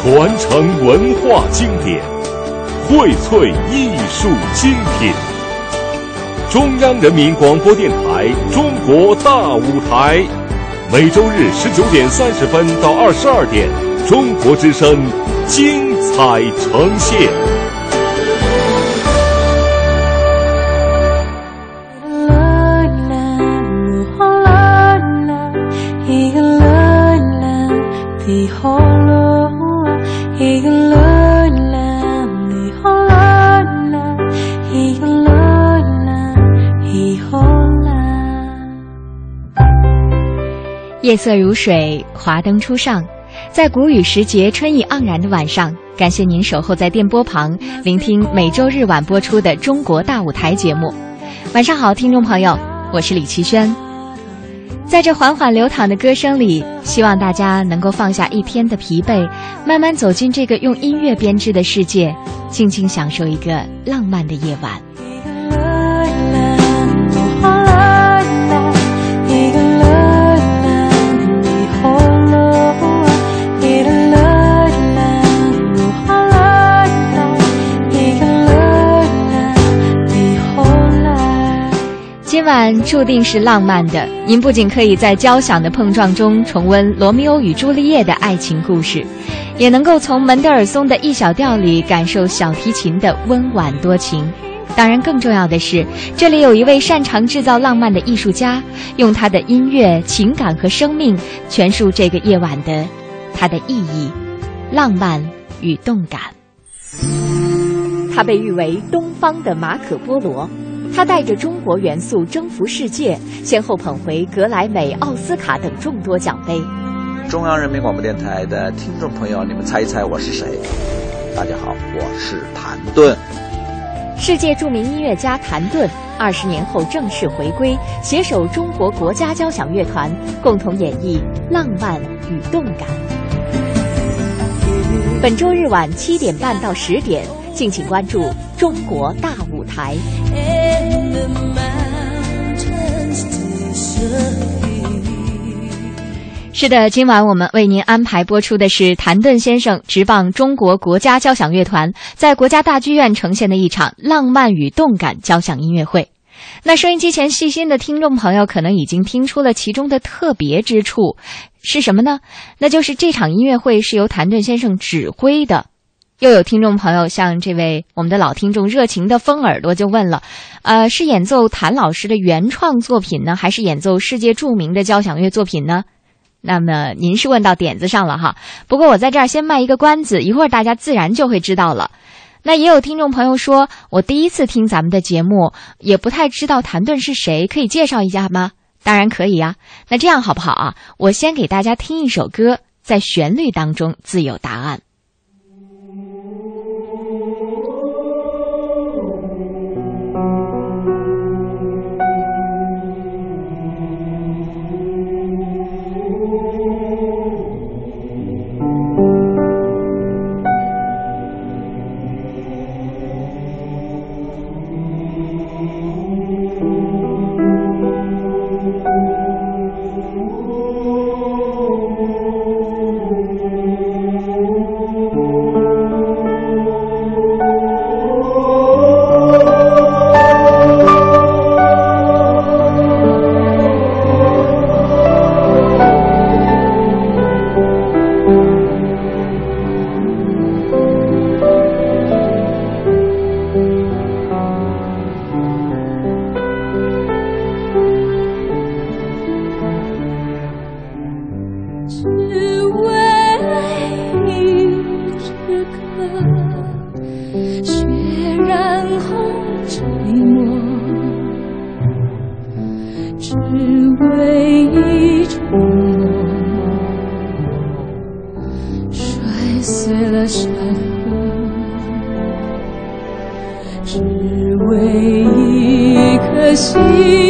传承文化经典，荟萃艺术精品。中央人民广播电台《中国大舞台》，每周日十九点三十分到二十二点，中国之声精彩呈现。夜色如水，华灯初上，在谷雨时节、春意盎然的晚上，感谢您守候在电波旁，聆听每周日晚播出的《中国大舞台》节目。晚上好，听众朋友，我是李奇轩。在这缓缓流淌的歌声里，希望大家能够放下一天的疲惫，慢慢走进这个用音乐编织的世界，静静享受一个浪漫的夜晚。今晚注定是浪漫的，您不仅可以在交响的碰撞中重温罗密欧与朱丽叶的爱情故事，也能够从门德尔松的一小调里感受小提琴的温婉多情。当然，更重要的是，这里有一位擅长制造浪漫的艺术家，用他的音乐、情感和生命诠述这个夜晚的它的意义、浪漫与动感。他被誉为东方的马可波罗。他带着中国元素征服世界，先后捧回格莱美、奥斯卡等众多奖杯。中央人民广播电台的听众朋友，你们猜一猜我是谁？大家好，我是谭盾。世界著名音乐家谭盾，二十年后正式回归，携手中国国家交响乐团，共同演绎浪漫与动感。本周日晚七点半到十点，敬请关注《中国大舞台》。是的，今晚我们为您安排播出的是谭盾先生执棒中国国家交响乐团在国家大剧院呈现的一场浪漫与动感交响音乐会。那收音机前细心的听众朋友可能已经听出了其中的特别之处是什么呢？那就是这场音乐会是由谭盾先生指挥的。又有听众朋友像这位我们的老听众热情的风耳朵就问了，呃，是演奏谭老师的原创作品呢，还是演奏世界著名的交响乐作品呢？那么您是问到点子上了哈。不过我在这儿先卖一个关子，一会儿大家自然就会知道了。那也有听众朋友说，我第一次听咱们的节目，也不太知道谭盾是谁，可以介绍一下吗？当然可以呀。那这样好不好啊？我先给大家听一首歌，在旋律当中自有答案。只为一种摔碎了山河只为一颗心。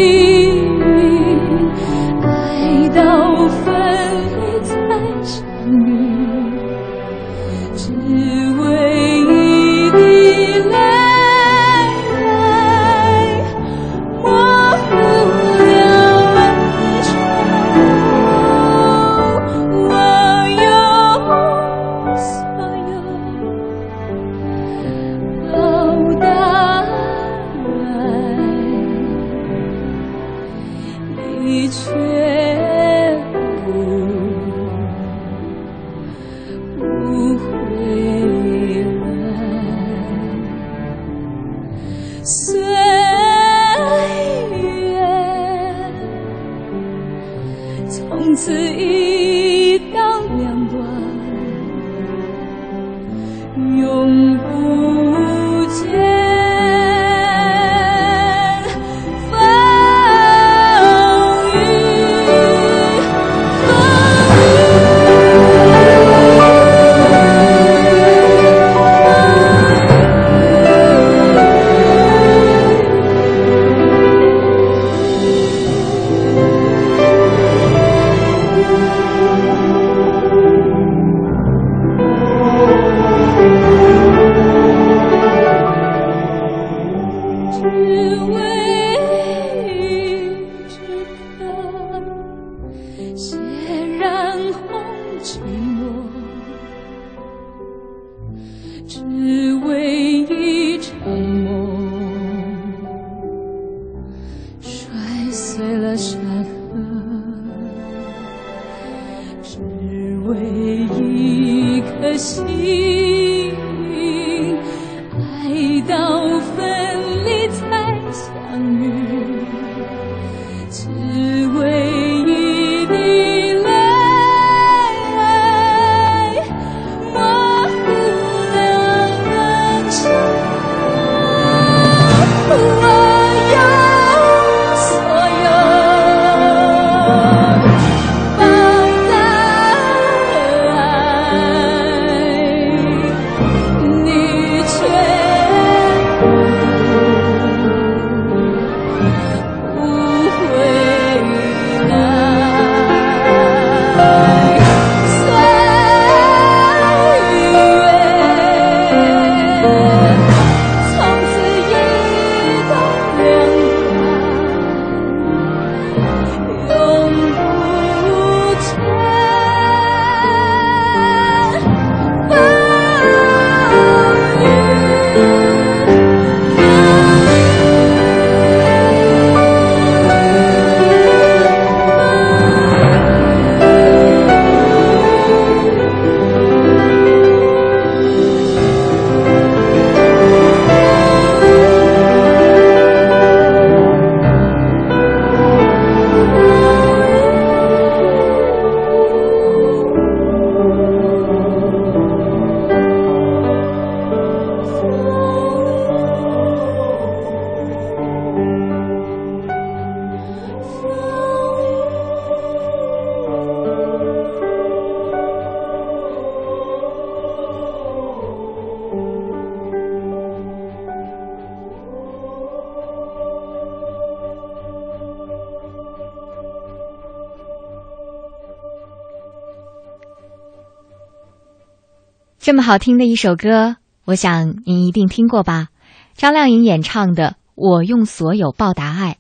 好听的一首歌，我想您一定听过吧？张靓颖演唱的《我用所有报答爱》，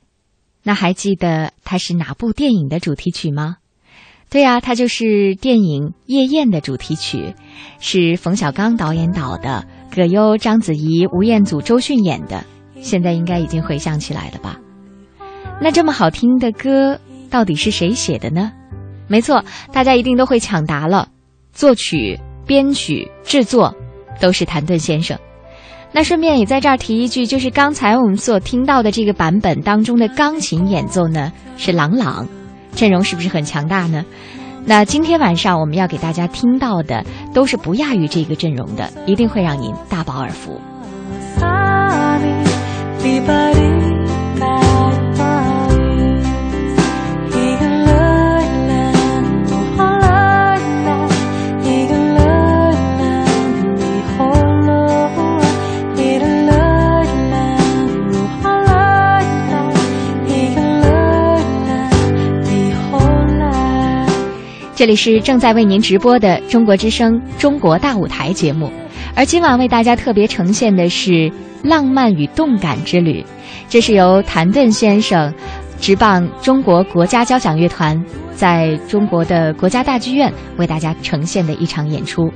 那还记得它是哪部电影的主题曲吗？对呀、它就是电影《夜宴》的主题曲，是冯小刚导演导的，葛优、章子怡、吴彦祖、周迅演的。现在应该已经回想起来了吧？那这么好听的歌，到底是谁写的呢？没错，大家一定都会抢答了，作曲、编曲、制作都是谭盾先生。那顺便也在这儿提一句，就是刚才我们所听到的这个版本当中的钢琴演奏呢是郎朗，阵容是不是很强大呢？那今天晚上我们要给大家听到的都是不亚于这个阵容的，一定会让您大饱耳福。这里是正在为您直播的中国之声《中国大舞台》节目，而今晚为大家特别呈现的是《浪漫与动感之旅》，这是由谭盾先生执棒中国国家交响乐团在中国的国家大剧院为大家呈现的一场演出。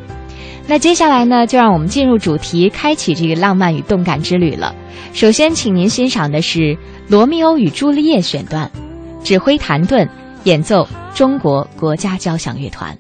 那接下来呢，就让我们进入主题，开启这个浪漫与动感之旅了。首先，请您欣赏的是《罗密欧与朱丽叶》选段，指挥谭盾，演奏中国国家交响乐团。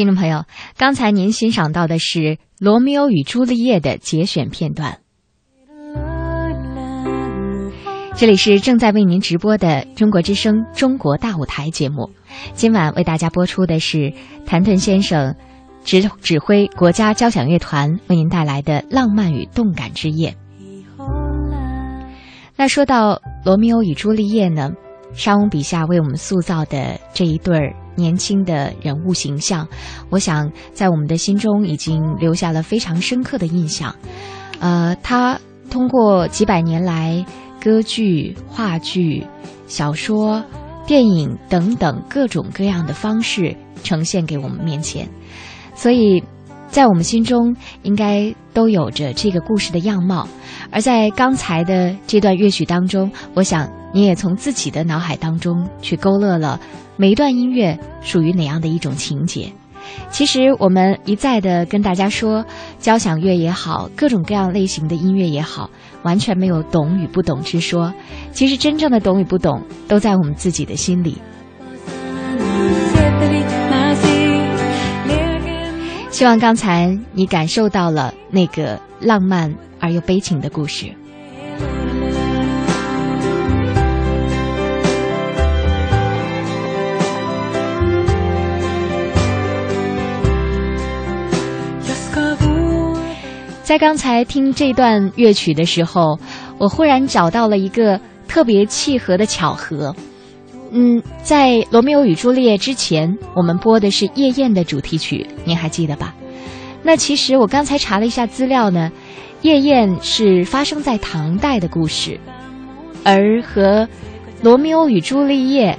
听众朋友，刚才您欣赏到的是《罗密欧与朱丽叶》的节选片段。这里是正在为您直播的中国之声《中国大舞台》节目，今晚为大家播出的是谭盾先生指指挥国家交响乐团为您带来的浪漫与动感之夜。那说到《罗密欧与朱丽叶》呢，莎翁笔下为我们塑造的这一对儿年轻的人物形象，我想在我们的心中已经留下了非常深刻的印象。呃，他通过几百年来。歌剧、话剧、小说、电影等等各种各样的方式呈现给我们面前，所以，在我们心中应该都有着这个故事的样貌。而在刚才的这段乐曲当中，我想你也从自己的脑海当中去勾勒了每一段音乐属于哪样的一种情节。其实我们一再的跟大家说，交响乐也好，各种各样类型的音乐也好。完全没有懂与不懂之说，其实真正的懂与不懂都在我们自己的心里。希望刚才你感受到了那个浪漫而又悲情的故事。在刚才听这段乐曲的时候，我忽然找到了一个特别契合的巧合。嗯，在《罗密欧与朱丽叶》之前，我们播的是《夜宴》的主题曲，您还记得吧？那其实我刚才查了一下资料呢，《夜宴》是发生在唐代的故事，而和《罗密欧与朱丽叶》。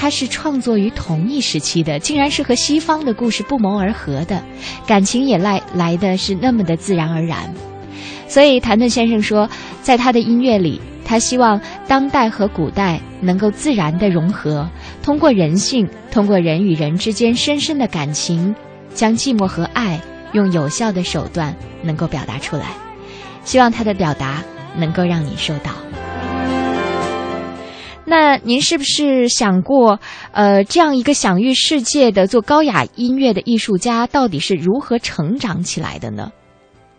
它是创作于同一时期的，竟然是和西方的故事不谋而合的，感情也来来的是那么的自然而然。所以谭盾先生说，在他的音乐里，他希望当代和古代能够自然的融合，通过人性，通过人与人之间深深的感情，将寂寞和爱用有效的手段能够表达出来。希望他的表达能够让你受到。那您是不是想过，呃，这样一个享誉世界的做高雅音乐的艺术家，到底是如何成长起来的呢？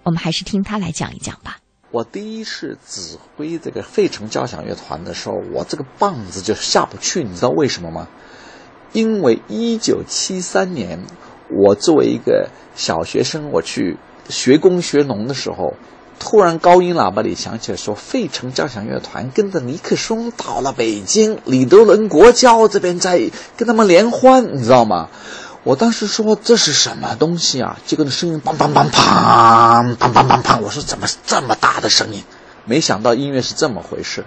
我们还是听他来讲一讲吧。我第一次指挥这个费城交响乐团的时候，我这个棒子就下不去，你知道为什么吗？因为一九七三年，我作为一个小学生，我去学工学农的时候。突然，高音喇叭里响起了说：“费城交响乐团跟着尼克松到了北京，李德伦国交这边在跟他们联欢，你知道吗？”我当时说：“这是什么东西啊？”这个声音梆梆梆梆梆梆梆梆，我说：“怎么这么大的声音？”没想到音乐是这么回事。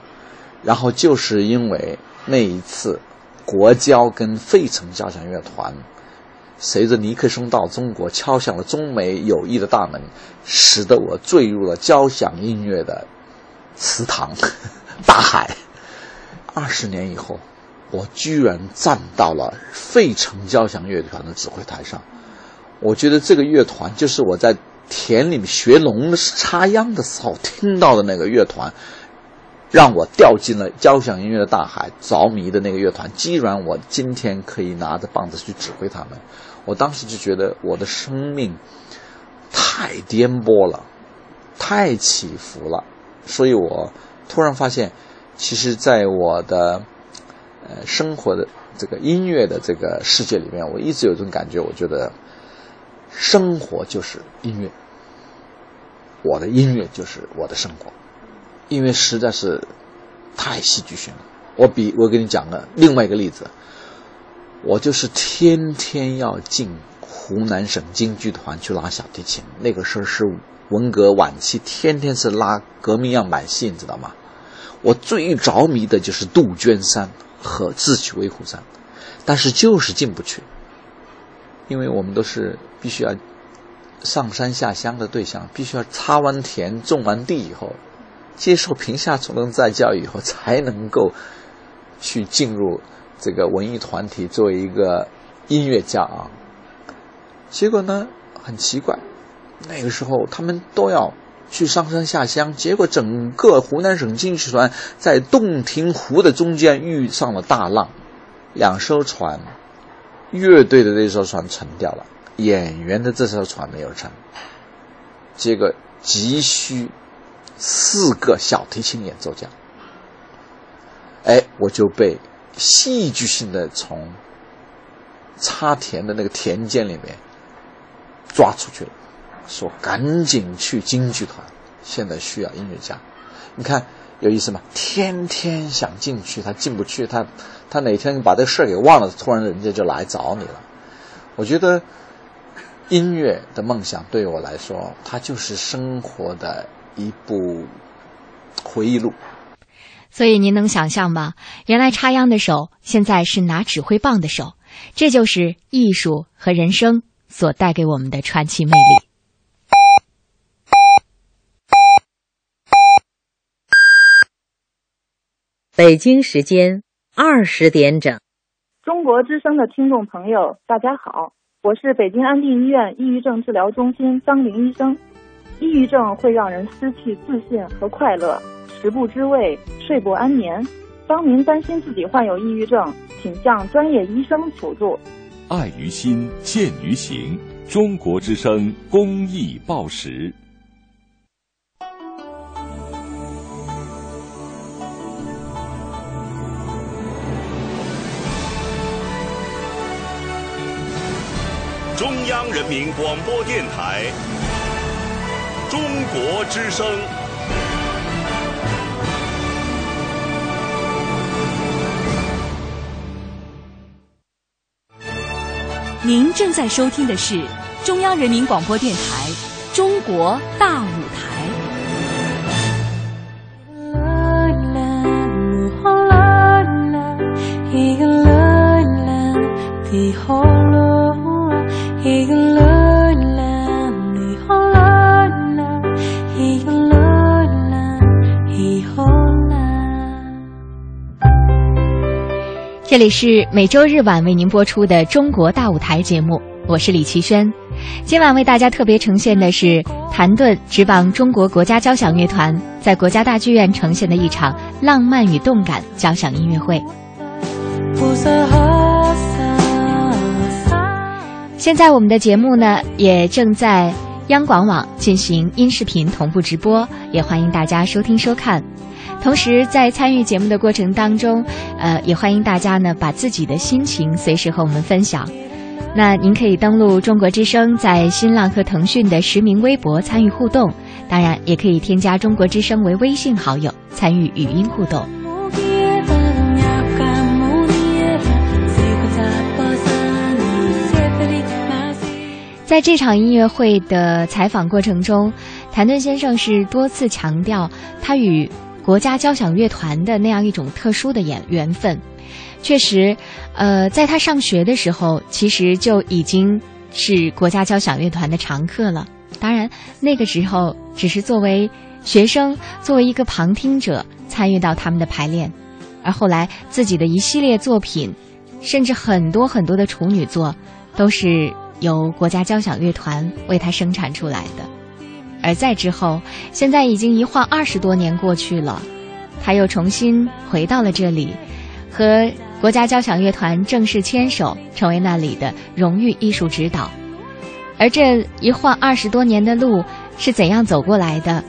然后就是因为那一次，国交跟费城交响乐团。随着尼克松到中国，敲响了中美友谊的大门，使得我坠入了交响音乐的池塘 大海。二十年以后，我居然站到了费城交响乐团的指挥台上。我觉得这个乐团就是我在田里面学农插秧的时候听到的那个乐团。让我掉进了交响音乐的大海，着迷的那个乐团。既然我今天可以拿着棒子去指挥他们，我当时就觉得我的生命太颠簸了，太起伏了。所以我突然发现，其实，在我的呃生活的这个音乐的这个世界里面，我一直有种感觉，我觉得生活就是音乐，我的音乐就是我的生活。因为实在是太戏剧性了。我比我给你讲个另外一个例子，我就是天天要进湖南省京剧团去拉小提琴。那个时候是文革晚期，天天是拉革命样板戏，你知道吗？我最着迷的就是杜鹃山和智取威虎山，但是就是进不去，因为我们都是必须要上山下乡的对象，必须要插完田、种完地以后。接受贫下中农再教育以后，才能够去进入这个文艺团体，作为一个音乐家啊。结果呢，很奇怪，那个时候他们都要去上山下乡，结果整个湖南省京剧团在洞庭湖的中间遇上了大浪，两艘船，乐队的那艘船沉掉了，演员的这艘船没有沉，结果急需四个小提琴演奏家。哎，我就被戏剧性的从插田的那个田间里面抓出去了，说赶紧去京剧团，现在需要音乐家。你看有意思吗？天天想进去，他进不去，他他哪天把这事儿给忘了，突然人家就来找你了。我觉得音乐的梦想对我来说，它就是生活的一部回忆录。所以您能想象吗？原来插秧的手现在是拿指挥棒的手，这就是艺术和人生所带给我们的传奇魅力。北京时间二十点整，中国之声的听众朋友，大家好，我是北京安定医院抑郁症治疗中心张玲医生。抑郁症会让人失去自信和快乐。食不知味，睡不安眠。当您担心自己患有抑郁症，请向专业医生求助。爱于心，见于行。中国之声公益报时。中央人民广播电台。中国之声。您正在收听的是中央人民广播电台《中国大舞台》。这里是每周日晚为您播出的《中国大舞台》节目，我是李奇轩。今晚为大家特别呈现的是谭盾执棒中国国家交响乐团在国家大剧院呈现的一场浪漫与动感交响音乐会。现在我们的节目呢，也正在央广网进行音视频同步直播，也欢迎大家收听收看。同时，在参与节目的过程当中，呃，也欢迎大家呢把自己的心情随时和我们分享。那您可以登录中国之声在新浪和腾讯的实名微博参与互动，当然也可以添加中国之声为微信好友参与语音互动。在这场音乐会的采访过程中，谭盾先生是多次强调他与。国家交响乐团的那样一种特殊的缘缘分，确实，呃，在他上学的时候，其实就已经是国家交响乐团的常客了。当然，那个时候只是作为学生，作为一个旁听者参与到他们的排练，而后来自己的一系列作品，甚至很多很多的处女作，都是由国家交响乐团为他生产出来的。而在之后，现在已经一晃二十多年过去了，他又重新回到了这里，和国家交响乐团正式牵手，成为那里的荣誉艺术指导。而这一晃二十多年的路是怎样走过来的？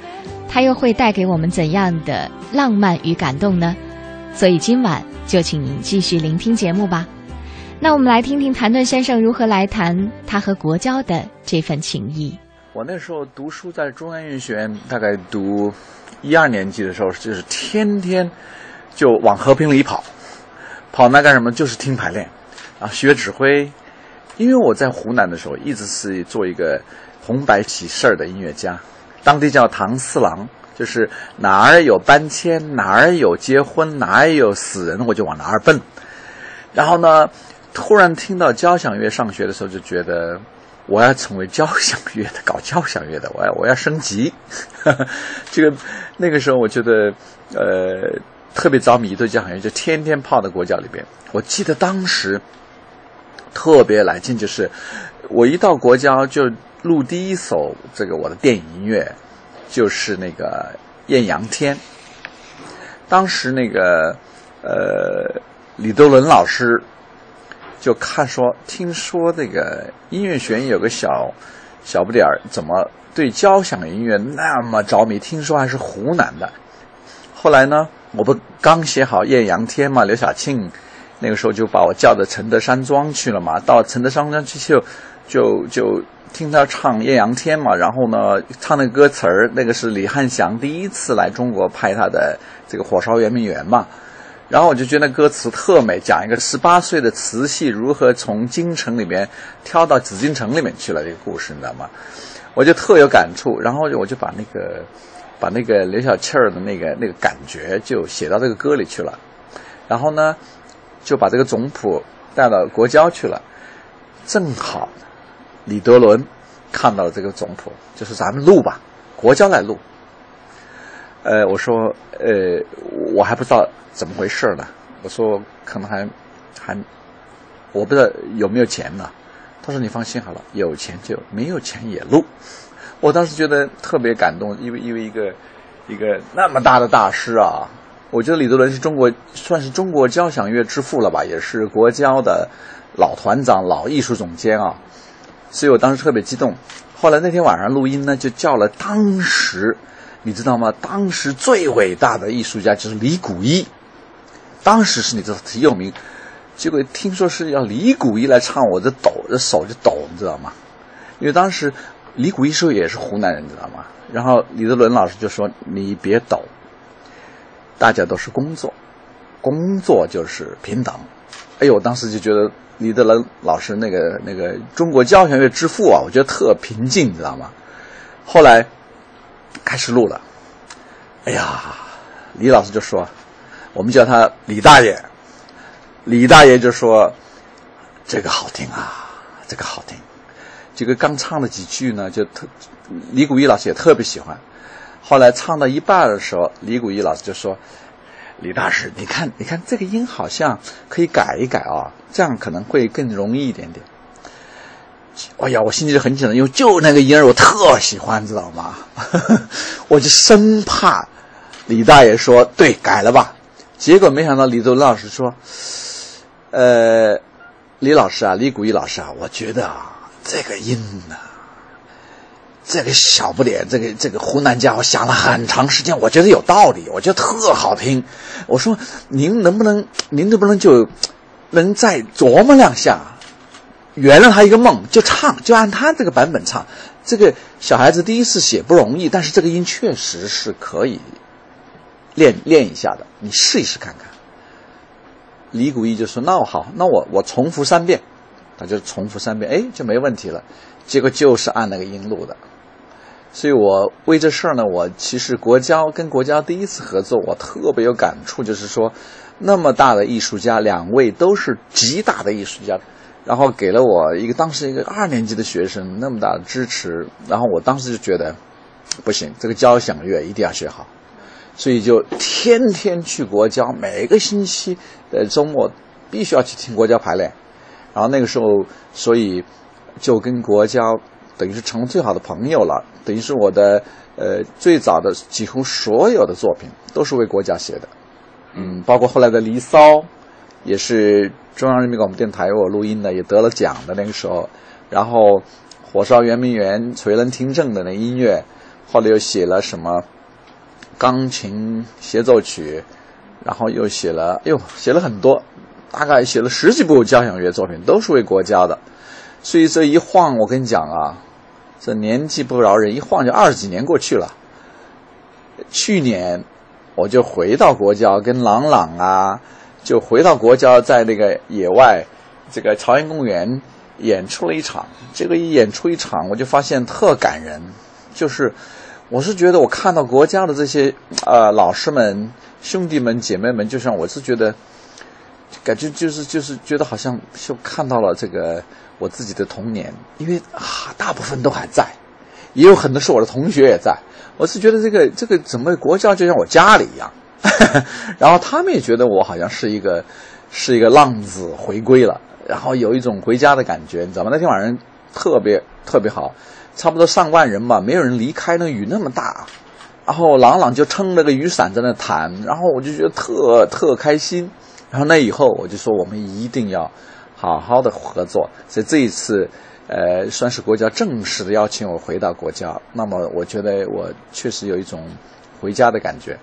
他又会带给我们怎样的浪漫与感动呢？所以今晚就请您继续聆听节目吧。那我们来听听谭盾先生如何来谈他和国交的这份情谊。我那时候读书在中央音乐学院，大概读一二年级的时候，就是天天就往和平里跑，跑那干什么？就是听排练，啊，学指挥。因为我在湖南的时候，一直是做一个红白喜事儿的音乐家，当地叫唐四郎，就是哪儿有搬迁，哪儿有结婚，哪儿有死人，我就往哪儿奔。然后呢，突然听到交响乐上学的时候，就觉得。我要成为交响乐的，搞交响乐的，我要我要升级。这个那个时候，我觉得呃特别着迷对交响乐，就天天泡在国教里边。我记得当时特别来劲，就是我一到国教就录第一首这个我的电影音乐，就是那个《艳阳天》。当时那个呃李德伦老师。就看说，听说这个音乐学院有个小小不点儿，怎么对交响音乐那么着迷？听说还是湖南的。后来呢，我不刚写好《艳阳天》嘛，刘晓庆那个时候就把我叫到承德山庄去了嘛。到承德山庄去就就就听他唱《艳阳天》嘛，然后呢，唱那歌词儿，那个是李汉祥第一次来中国拍他的这个《火烧圆明园》嘛。然后我就觉得歌词特美，讲一个十八岁的慈禧如何从京城里面跳到紫禁城里面去了这个故事，你知道吗？我就特有感触。然后我就把那个把那个刘晓庆儿的那个那个感觉就写到这个歌里去了。然后呢，就把这个总谱带到国交去了。正好李德伦看到了这个总谱，就是咱们录吧，国交来录。呃，我说，呃，我还不知道怎么回事呢。我说，可能还还，我不知道有没有钱呢。他说：“你放心好了，有钱就没有钱也录。”我当时觉得特别感动，因为因为一个一个那么大的大师啊，我觉得李德伦是中国算是中国交响乐之父了吧，也是国交的老团长、老艺术总监啊，所以我当时特别激动。后来那天晚上录音呢，就叫了当时。你知道吗？当时最伟大的艺术家就是李谷一，当时是你知道挺有名，结果听说是要李谷一来唱，我这抖，这手就抖，你知道吗？因为当时李谷一时候也是湖南人，你知道吗？然后李德伦老师就说：“你别抖，大家都是工作，工作就是平等。”哎呦，我当时就觉得李德伦老师那个那个中国交响乐之父啊，我觉得特平静，你知道吗？后来。开始录了，哎呀，李老师就说，我们叫他李大爷，李大爷就说，这个好听啊，这个好听，这个刚唱了几句呢，就特，李谷一老师也特别喜欢。后来唱到一半的时候，李谷一老师就说，李大师，你看，你看这个音好像可以改一改啊，这样可能会更容易一点点。哎呀，我心里就很紧张，因为就那个音儿我特喜欢，知道吗？我就生怕李大爷说对改了吧，结果没想到李周老师说：“呃，李老师啊，李谷一老师啊，我觉得啊，这个音呢，这个小不点，这个这个湖南家伙想了很长时间，我觉得有道理，我觉得特好听。我说您能不能，您能不能就能再琢磨两下？”圆了他一个梦，就唱，就按他这个版本唱。这个小孩子第一次写不容易，但是这个音确实是可以练练一下的。你试一试看看。李谷一就说：“那我好，那我我重复三遍。”他就重复三遍，哎，就没问题了。结果就是按那个音录的。所以我为这事儿呢，我其实国交跟国交第一次合作，我特别有感触，就是说，那么大的艺术家，两位都是极大的艺术家。然后给了我一个当时一个二年级的学生那么大的支持，然后我当时就觉得不行，这个交响乐一定要学好，所以就天天去国交，每个星期的周末必须要去听国交排练。然后那个时候，所以就跟国交等于是成了最好的朋友了，等于是我的呃最早的几乎所有的作品都是为国家写的，嗯，包括后来的《离骚》也是。中央人民广播电台我录音的也得了奖的那个时候，然后《火烧圆明园》垂人听政的那音乐，后来又写了什么钢琴协奏曲，然后又写了，哎呦，写了很多，大概写了十几部交响乐作品，都是为国家的。所以这一晃，我跟你讲啊，这年纪不饶人，一晃就二十几年过去了。去年我就回到国家，跟郎朗啊。就回到国家，在那个野外，这个朝阳公园演出了一场。这个一演出一场，我就发现特感人。就是，我是觉得我看到国家的这些呃老师们、兄弟们、姐妹们，就像我是觉得，感觉就是就是觉得好像就看到了这个我自己的童年，因为啊大部分都还在，也有很多是我的同学也在。我是觉得这个这个怎么国家就像我家里一样。然后他们也觉得我好像是一个，是一个浪子回归了，然后有一种回家的感觉，你知道吗？那天晚上特别特别好，差不多上万人吧，没有人离开。那雨那么大，然后朗朗就撑着个雨伞在那弹，然后我就觉得特特开心。然后那以后我就说，我们一定要好好的合作。所以这一次，呃，算是国家正式的邀请我回到国家。那么，我觉得我确实有一种回家的感觉。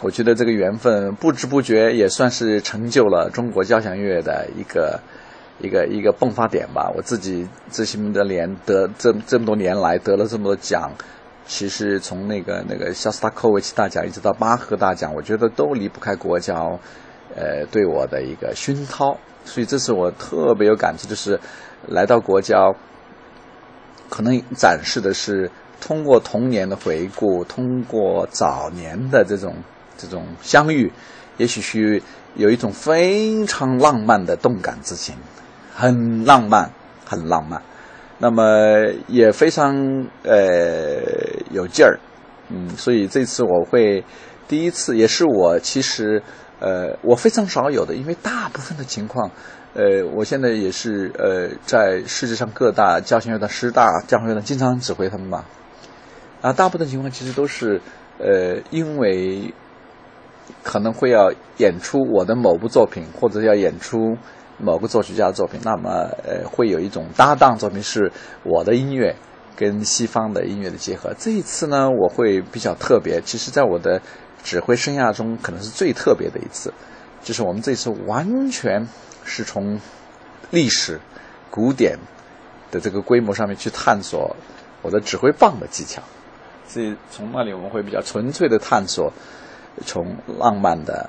我觉得这个缘分不知不觉也算是成就了中国交响乐的一个一个一个迸发点吧。我自己这些的年得这这么多年来得了这么多奖，其实从那个那个肖斯塔科维奇大奖一直到巴赫大奖，我觉得都离不开国交，呃，对我的一个熏陶。所以这是我特别有感触，就是来到国交，可能展示的是通过童年的回顾，通过早年的这种。这种相遇，也许是有一种非常浪漫的动感之情，很浪漫，很浪漫。那么也非常呃有劲儿，嗯，所以这次我会第一次，也是我其实呃我非常少有的，因为大部分的情况，呃，我现在也是呃在世界上各大交响乐团、师大交响乐团经常指挥他们嘛，啊，大部分情况其实都是呃因为。可能会要演出我的某部作品，或者要演出某个作曲家的作品，那么呃，会有一种搭档作品是我的音乐跟西方的音乐的结合。这一次呢，我会比较特别，其实在我的指挥生涯中，可能是最特别的一次，就是我们这次完全是从历史古典的这个规模上面去探索我的指挥棒的技巧，所以从那里我们会比较纯粹的探索。从浪漫的，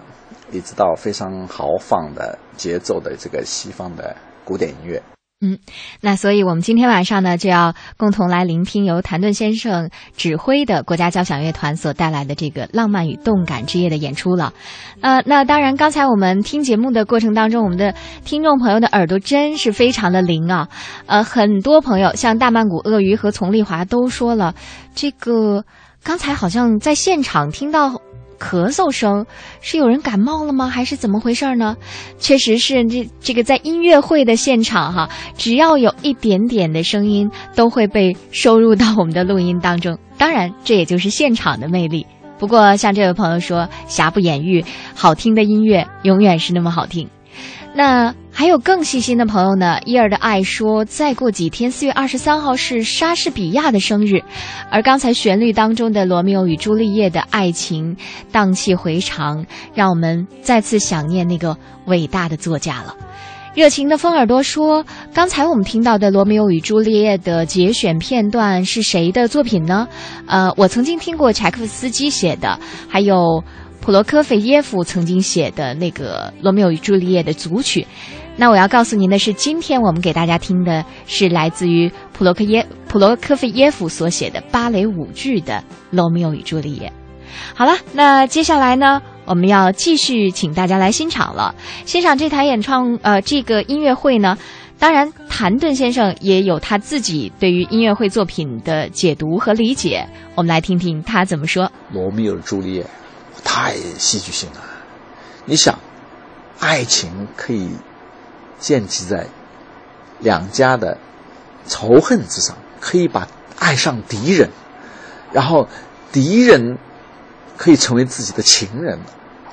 一直到非常豪放的节奏的这个西方的古典音乐。嗯，那所以我们今天晚上呢，就要共同来聆听由谭盾先生指挥的国家交响乐团所带来的这个浪漫与动感之夜的演出了。呃，那当然，刚才我们听节目的过程当中，我们的听众朋友的耳朵真是非常的灵啊。呃，很多朋友像大曼谷鳄鱼和丛丽华都说了，这个刚才好像在现场听到。咳嗽声是有人感冒了吗？还是怎么回事呢？确实是这这个在音乐会的现场哈，只要有一点点的声音，都会被收入到我们的录音当中。当然，这也就是现场的魅力。不过，像这位朋友说，瑕不掩瑜，好听的音乐永远是那么好听。那还有更细心的朋友呢？伊尔的爱说，再过几天，四月二十三号是莎士比亚的生日，而刚才旋律当中的罗密欧与朱丽叶的爱情荡气回肠，让我们再次想念那个伟大的作家了。热情的风耳朵说，刚才我们听到的罗密欧与朱丽叶的节选片段是谁的作品呢？呃，我曾经听过柴可夫斯基写的，还有。普罗科菲耶夫曾经写的那个《罗密欧与朱丽叶》的组曲，那我要告诉您的是，今天我们给大家听的是来自于普罗科耶普罗科菲耶夫所写的芭蕾舞剧的《罗密欧与朱丽叶》。好了，那接下来呢，我们要继续请大家来欣赏了。欣赏这台演唱呃这个音乐会呢，当然谭盾先生也有他自己对于音乐会作品的解读和理解，我们来听听他怎么说。罗密欧朱丽叶。太戏剧性了！你想，爱情可以建基在两家的仇恨之上，可以把爱上敌人，然后敌人可以成为自己的情人。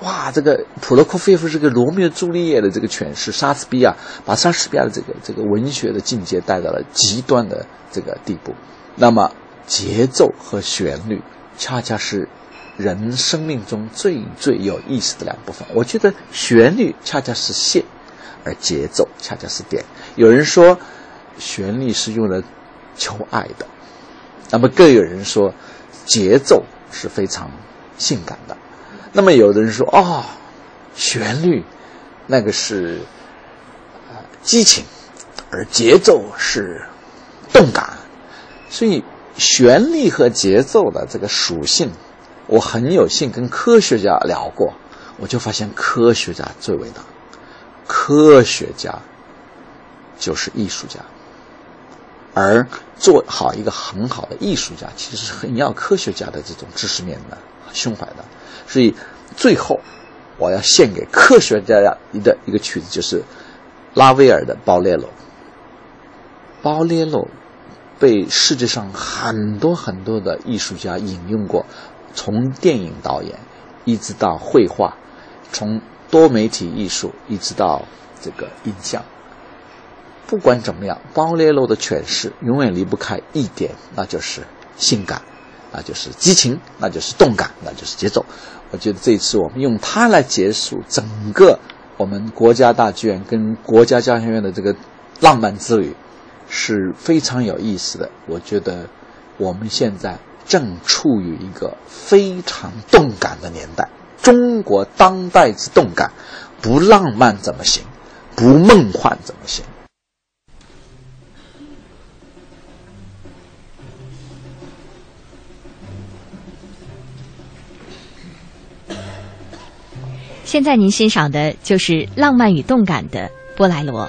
哇，这个普罗科菲夫这个罗密欧朱丽叶的这个诠释，莎士比亚把莎士比亚的这个这个文学的境界带到了极端的这个地步。那么，节奏和旋律恰恰是。人生命中最最有意思的两部分，我觉得旋律恰恰是线，而节奏恰恰是点。有人说，旋律是用来求爱的，那么更有人说，节奏是非常性感的。那么有的人说，哦，旋律那个是激情，而节奏是动感。所以，旋律和节奏的这个属性。我很有幸跟科学家聊过，我就发现科学家最伟大，科学家就是艺术家，而做好一个很好的艺术家，其实是很要科学家的这种知识面的胸怀的。所以最后我要献给科学家一的一个曲子，就是拉威尔的《包列罗》。包列罗被世界上很多很多的艺术家引用过。从电影导演一直到绘画，从多媒体艺术一直到这个音像，不管怎么样，鲍雷罗的诠释永远离不开一点，那就是性感，那就是激情，那就是动感，那就是节奏。我觉得这一次我们用它来结束整个我们国家大剧院跟国家交响院的这个浪漫之旅，是非常有意思的。我觉得我们现在正处于一个非常动感的年代，中国当代之动感，不浪漫怎么行？不梦幻怎么行？现在您欣赏的就是浪漫与动感的波莱罗。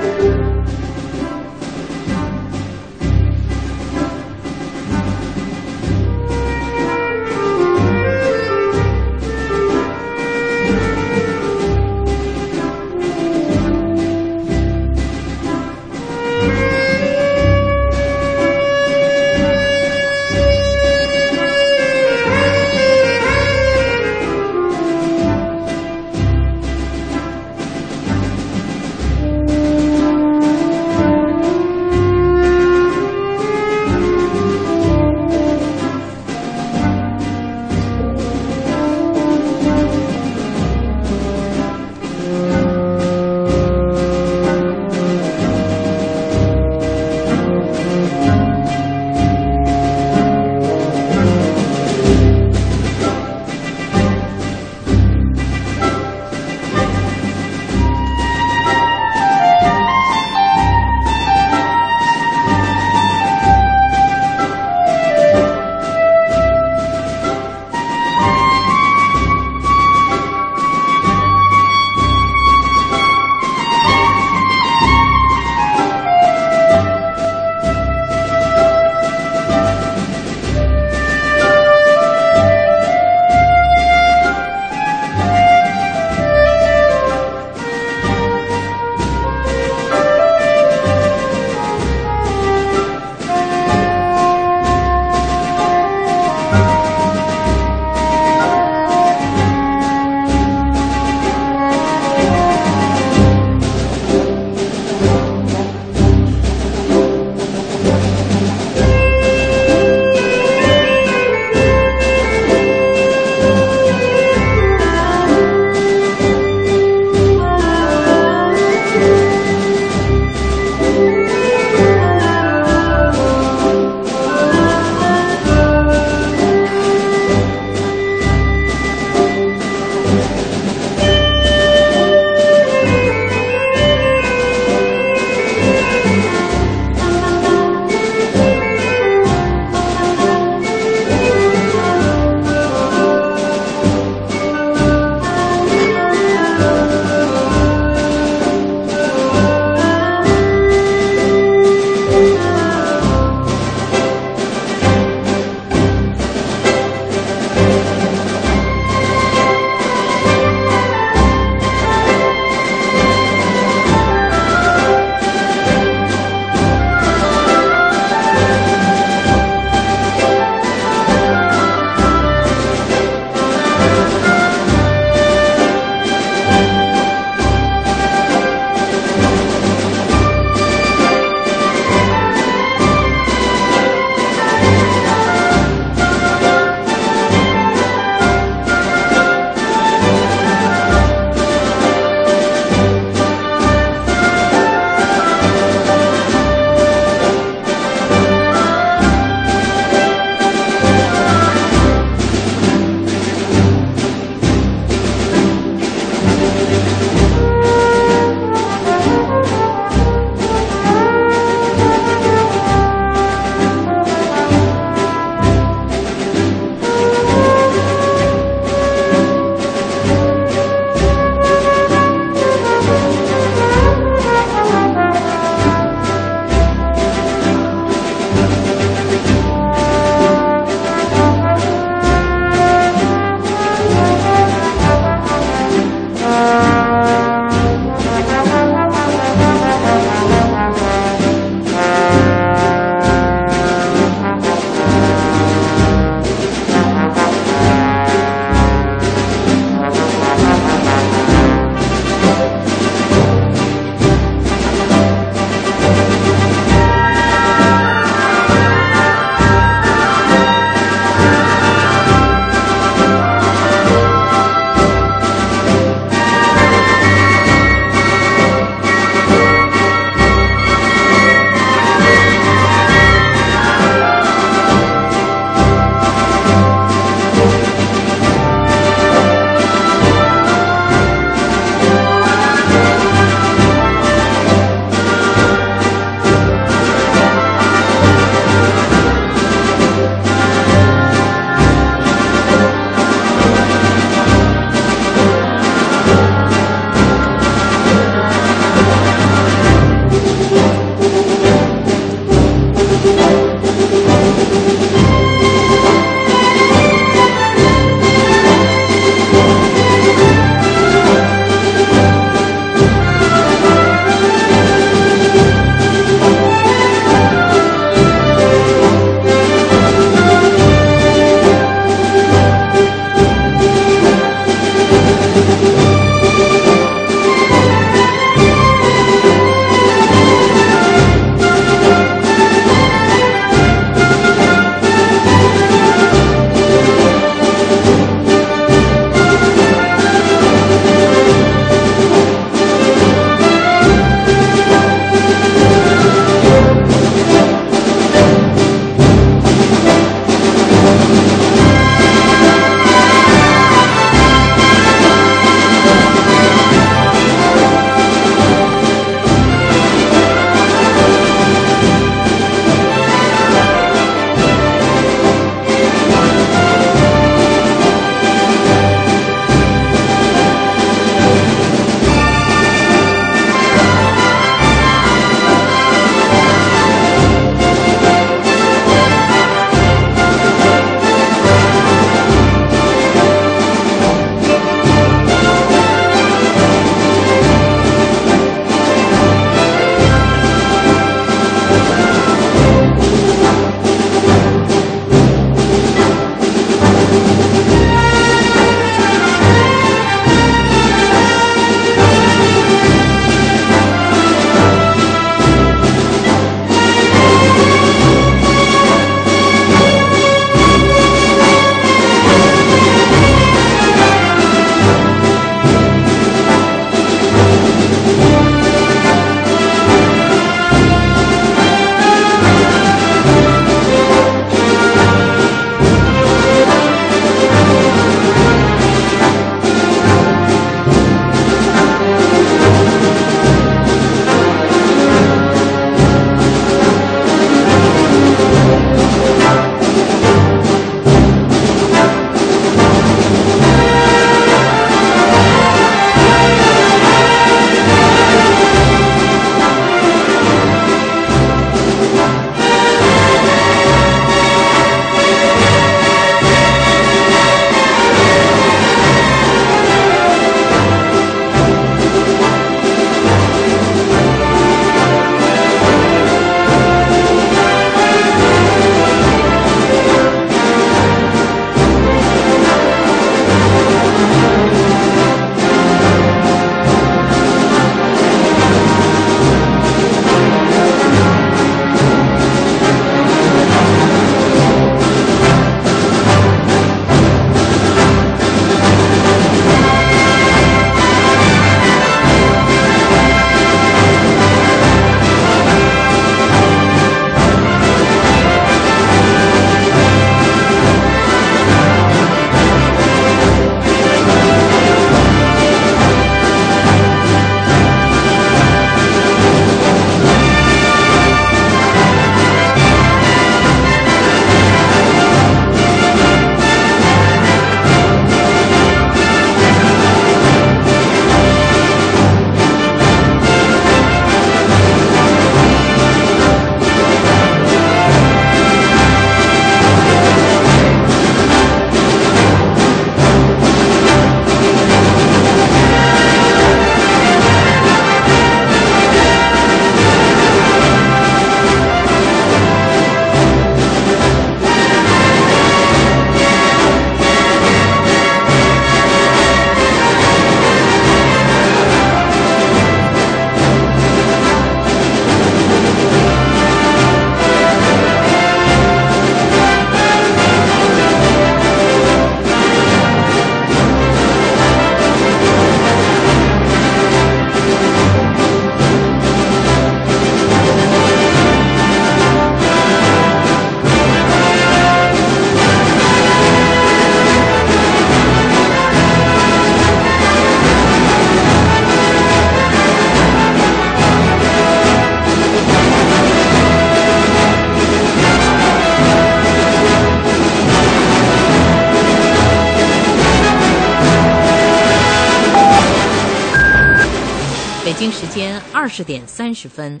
十点三十分。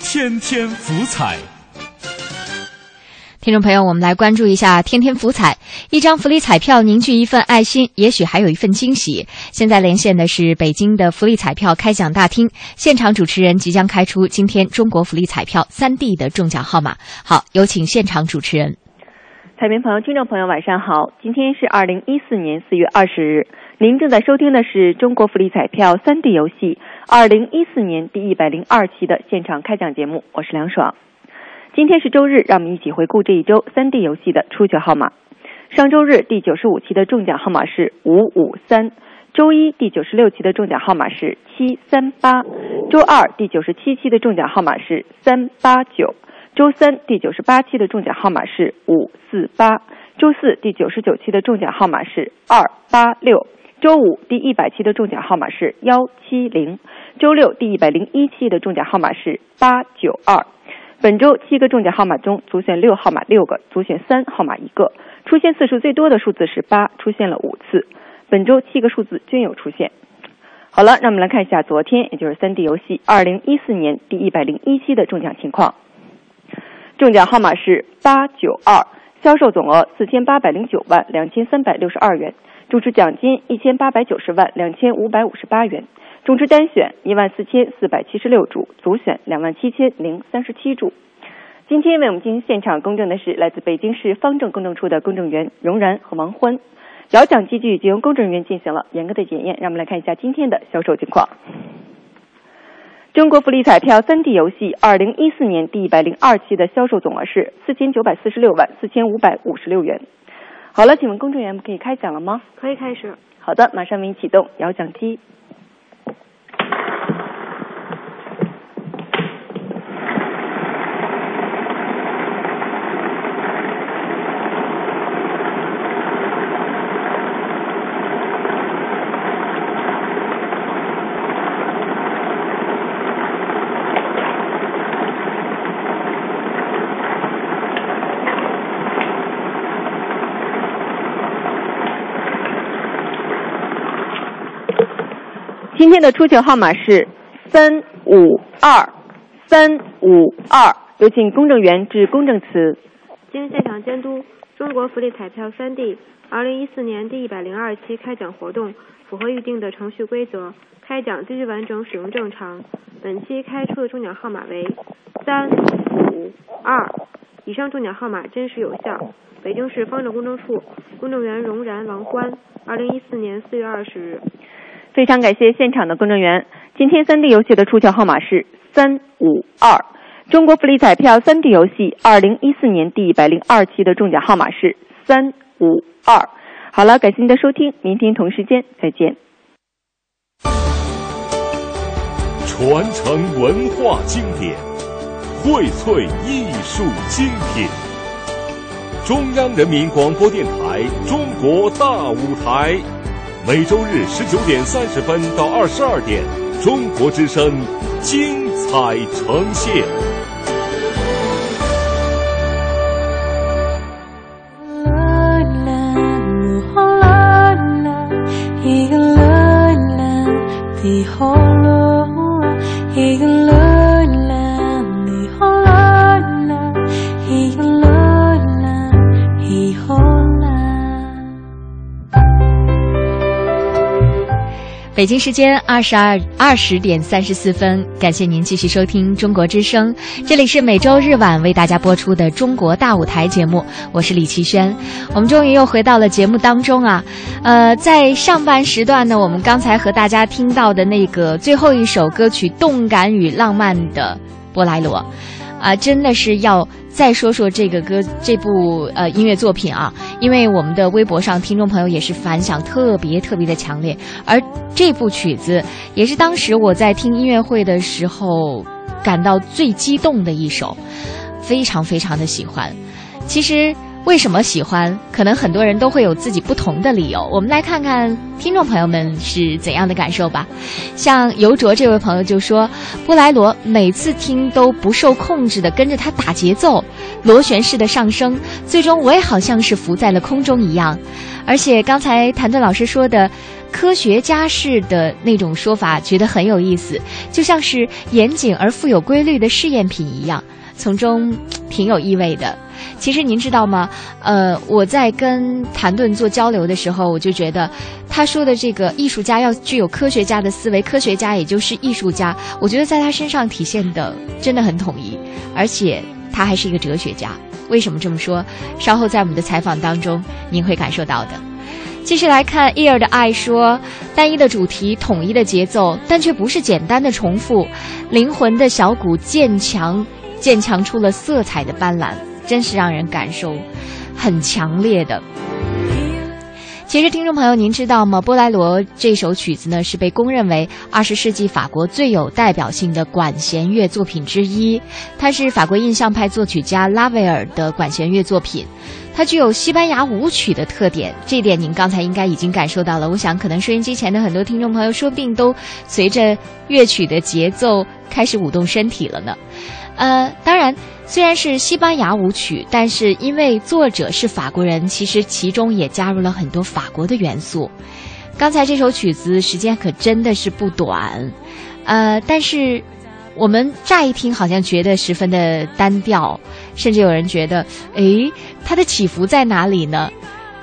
天天福彩。听众朋友，我们来关注一下天天福彩。一张福利彩票凝聚一份爱心，也许还有一份惊喜。现在连线的是北京的福利彩票开奖大厅，现场主持人即将开出今天中国福利彩票三 D 的中奖号码。好，有请现场主持人。彩民朋友、听众朋友，晚上好！今天是二零一四年四月二十日，您正在收听的是中国福利彩票三 D 游戏二零一四年第一百零二期的现场开奖节目，我是梁爽。今天是周日，让我们一起回顾这一周三 D 游戏的出糗号码。上周日第九十五期的中奖号码是五五三，周一第九十六期的中奖号码是七三八，周二第九十七期的中奖号码是三八九，周三第九十八期的中奖号码是五四八，周四第九十九期的中奖号码是二八六，周五第一百期的中奖号码是幺七零，周六第一百零一期的中奖号码是八九二。本周七个中奖号码中，足选六号码六个，足选三号码一个。出现次数最多的数字是八，出现了五次。本周七个数字均有出现。好了，让我们来看一下昨天，也就是三 D 游戏二零一四年第一百零一期的中奖情况。中奖号码是八九二，销售总额四千八百零九万两千三百六十二元，主持奖金一千八百九十万两千五百五十八元。中支单选一万四千四百七十六注，组选两万七千零三十七注。今天为我们进行现场公证的是来自北京市方正公证处的公证员荣然和王欢。摇奖机具已经由公证人员进行了严格的检验，让我们来看一下今天的销售情况。中国福利彩票三 D 游戏二零一四年第一百零二期的销售总额是四千九百四十六万四千五百五十六元。好了，请问公证员可以开讲了吗？可以开始。好的，马上为您启动摇奖机。今天的出糗号码是三五二三五二，有请公证员致公证词。经现场监督，中国福利彩票三 D 二零一四年第一百零二期开奖活动符合预定的程序规则，开奖继续完整使用正常。本期开出的中奖号码为三五二，以上中奖号码真实有效。北京市方正公证处公证员荣然王欢，二零一四年四月二十日。非常感谢现场的公证员。今天三 D 游戏的出糗号码是三五二。中国福利彩票三 D 游戏二零一四年第一百零二期的中奖号码是三五二。好了，感谢您的收听，明天同时间再见。传承文化经典，荟萃艺术精品。中央人民广播电台《中国大舞台》。每周日十九点三十分到二十二点，中国之声精彩呈现。北京时间二十二二十点三十四分，感谢您继续收听中国之声，这里是每周日晚为大家播出的《中国大舞台》节目，我是李奇轩。我们终于又回到了节目当中啊，呃，在上半时段呢，我们刚才和大家听到的那个最后一首歌曲《动感与浪漫》的波莱罗，啊，真的是要。再说说这个歌，这部呃音乐作品啊，因为我们的微博上听众朋友也是反响特别特别的强烈，而这部曲子也是当时我在听音乐会的时候感到最激动的一首，非常非常的喜欢。其实。为什么喜欢？可能很多人都会有自己不同的理由。我们来看看听众朋友们是怎样的感受吧。像尤卓这位朋友就说：“布莱罗每次听都不受控制的跟着他打节奏，螺旋式的上升，最终我也好像是浮在了空中一样。而且刚才谭盾老师说的，科学家式的那种说法，觉得很有意思，就像是严谨而富有规律的试验品一样，从中挺有意味的。其实您知道吗？呃，我在跟谭盾做交流的时候，我就觉得他说的这个艺术家要具有科学家的思维，科学家也就是艺术家，我觉得在他身上体现的真的很统一，而且他还是一个哲学家。为什么这么说？稍后在我们的采访当中，您会感受到的。继续来看 Ear 的爱说，单一的主题，统一的节奏，但却不是简单的重复，灵魂的小鼓渐强，渐强出了色彩的斑斓。真是让人感受很强烈的。其实，听众朋友，您知道吗？波莱罗这首曲子呢，是被公认为二十世纪法国最有代表性的管弦乐作品之一。它是法国印象派作曲家拉威尔的管弦乐作品，它具有西班牙舞曲的特点。这点您刚才应该已经感受到了。我想，可能收音机前的很多听众朋友，说不定都随着乐曲的节奏开始舞动身体了呢。呃，当然。虽然是西班牙舞曲，但是因为作者是法国人，其实其中也加入了很多法国的元素。刚才这首曲子时间可真的是不短，呃，但是我们乍一听好像觉得十分的单调，甚至有人觉得，诶，它的起伏在哪里呢？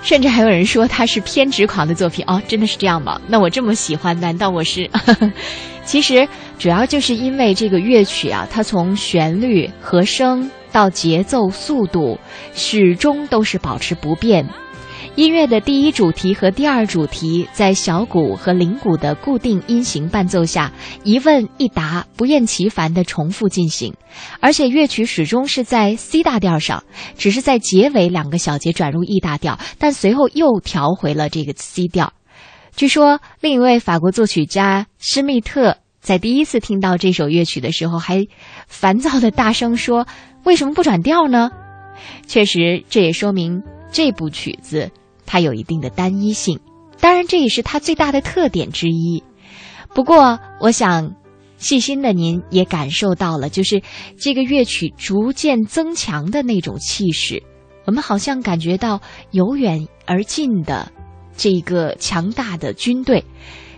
甚至还有人说它是偏执狂的作品哦，真的是这样吗？那我这么喜欢，难道我是？其实主要就是因为这个乐曲啊，它从旋律、和声到节奏、速度，始终都是保持不变。音乐的第一主题和第二主题在小鼓和铃鼓的固定音型伴奏下，一问一答，不厌其烦地重复进行。而且乐曲始终是在 C 大调上，只是在结尾两个小节转入 E 大调，但随后又调回了这个 C 调。据说另一位法国作曲家施密特在第一次听到这首乐曲的时候，还烦躁地大声说：“为什么不转调呢？”确实，这也说明这部曲子。它有一定的单一性，当然这也是它最大的特点之一。不过，我想细心的您也感受到了，就是这个乐曲逐渐增强的那种气势。我们好像感觉到由远而近的这一个强大的军队。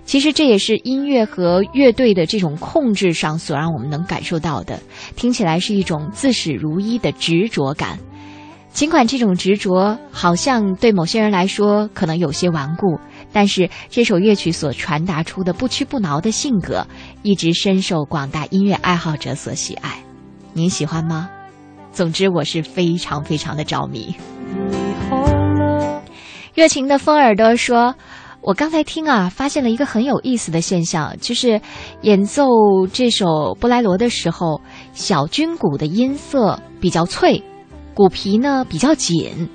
其实这也是音乐和乐队的这种控制上所让我们能感受到的，听起来是一种自始如一的执着感。尽管这种执着好像对某些人来说可能有些顽固，但是这首乐曲所传达出的不屈不挠的性格，一直深受广大音乐爱好者所喜爱。您喜欢吗？总之，我是非常非常的着迷。热情的风耳朵说：“我刚才听啊，发现了一个很有意思的现象，就是演奏这首布莱罗的时候，小军鼓的音色比较脆。”鼓皮呢比较紧，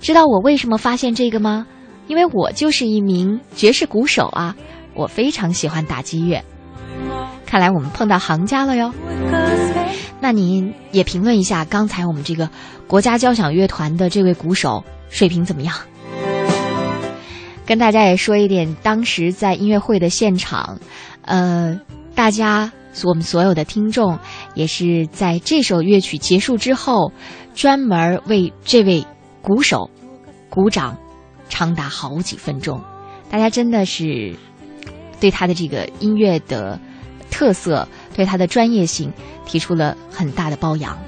知道我为什么发现这个吗？因为我就是一名爵士鼓手啊，我非常喜欢打击乐。看来我们碰到行家了哟。那您也评论一下刚才我们这个国家交响乐团的这位鼓手水平怎么样？跟大家也说一点，当时在音乐会的现场，呃，大家我们所有的听众也是在这首乐曲结束之后。专门为这位鼓手鼓掌，长达好几分钟。大家真的是对他的这个音乐的特色，对他的专业性提出了很大的褒扬。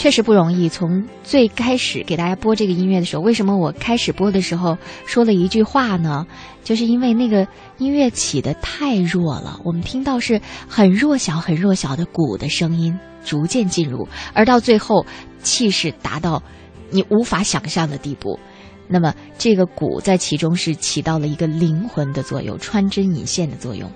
确实不容易。从最开始给大家播这个音乐的时候，为什么我开始播的时候说了一句话呢？就是因为那个音乐起的太弱了，我们听到是很弱小、很弱小的鼓的声音逐渐进入，而到最后气势达到你无法想象的地步。那么这个鼓在其中是起到了一个灵魂的作用，穿针引线的作用。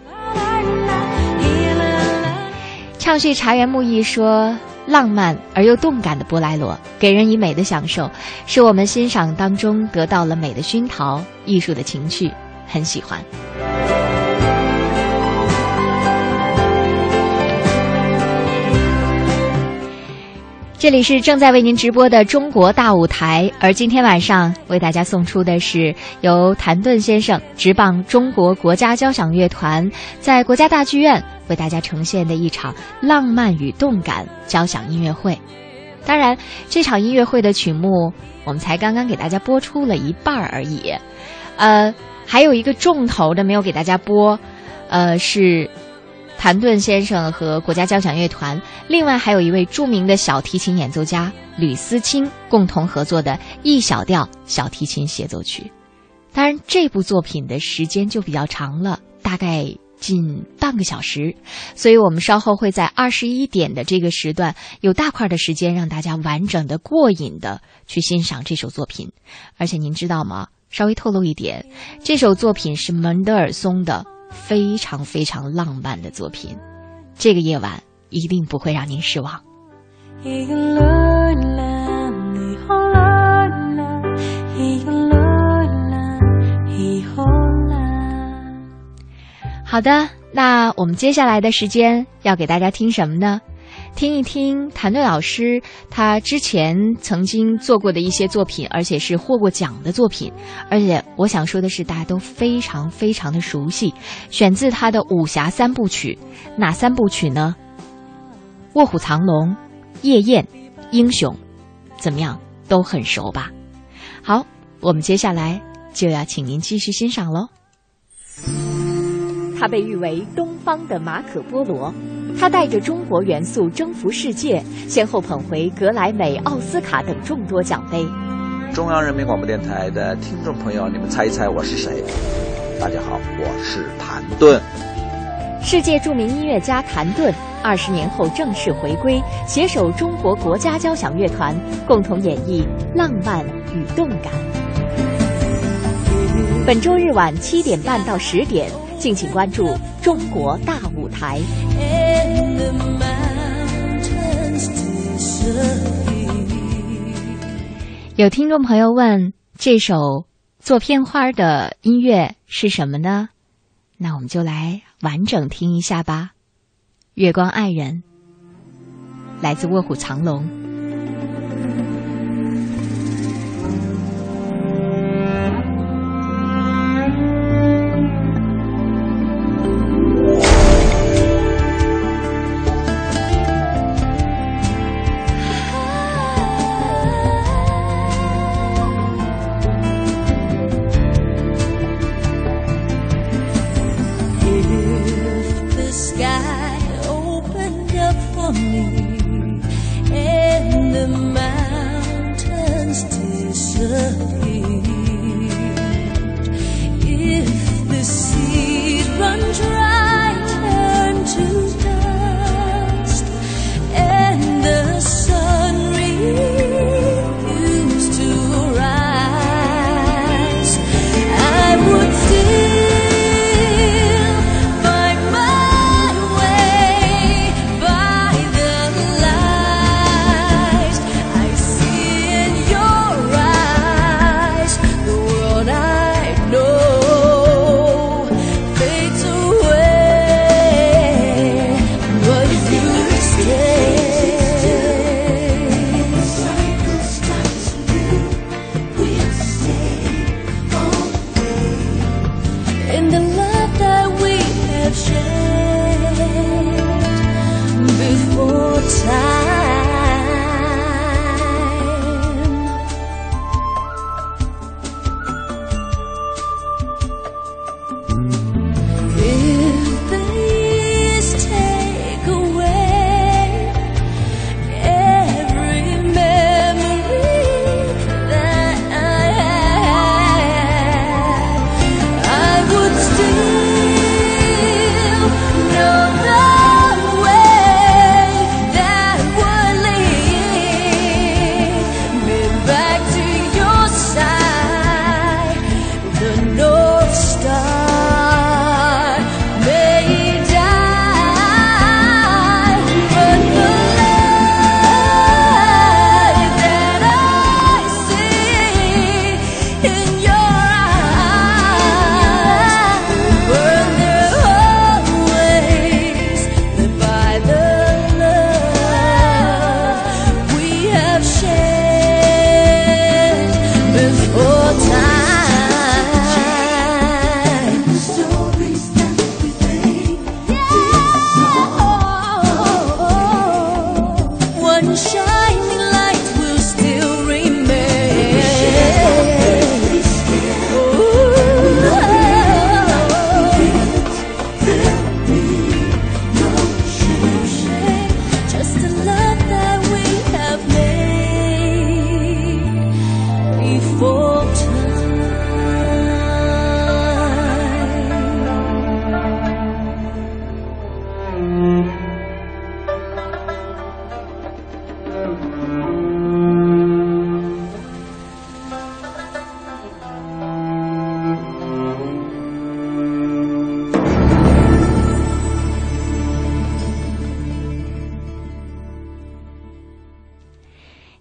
畅叙茶园木艺说。浪漫而又动感的波莱罗，给人以美的享受，是我们欣赏当中得到了美的熏陶，艺术的情趣，很喜欢。这里是正在为您直播的中国大舞台，而今天晚上为大家送出的是由谭盾先生执棒中国国家交响乐团在国家大剧院为大家呈现的一场浪漫与动感交响音乐会。当然，这场音乐会的曲目我们才刚刚给大家播出了一半而已，呃，还有一个重头的没有给大家播，呃，是谭盾先生和国家交响乐团，另外还有一位著名的小提琴演奏家吕思清共同合作的《E 小调小提琴协奏曲》。当然，这部作品的时间就比较长了，大概近半个小时，所以我们稍后会在二十一点的这个时段有大块的时间让大家完整的、过瘾的去欣赏这首作品。而且您知道吗？稍微透露一点，这首作品是门德尔松的非常非常浪漫的作品。这个夜晚一定不会让您失望。好的，那我们接下来的时间要给大家听什么呢？听一听谭盾老师他之前曾经做过的一些作品，而且是获过奖的作品。而且我想说的是，大家都非常非常的熟悉，选自他的武侠三部曲。哪三部曲呢？《卧虎藏龙》《夜宴》《英雄》，怎么样？都很熟吧？好，我们接下来就要请您继续欣赏喽。他被誉为东方的马可波罗，他带着中国元素征服世界，先后捧回格莱美、奥斯卡等众多奖杯。中央人民广播电台的听众朋友，你们猜一猜我是谁？大家好，我是谭盾。世界著名音乐家谭盾，二十年后正式回归，携手中国国家交响乐团，共同演绎浪漫与动感。本周日晚七点半到十点。敬请关注《中国大舞台》。有听众朋友问：这首做片花的音乐是什么呢？那我们就来完整听一下吧。《月光爱人》来自《卧虎藏龙》。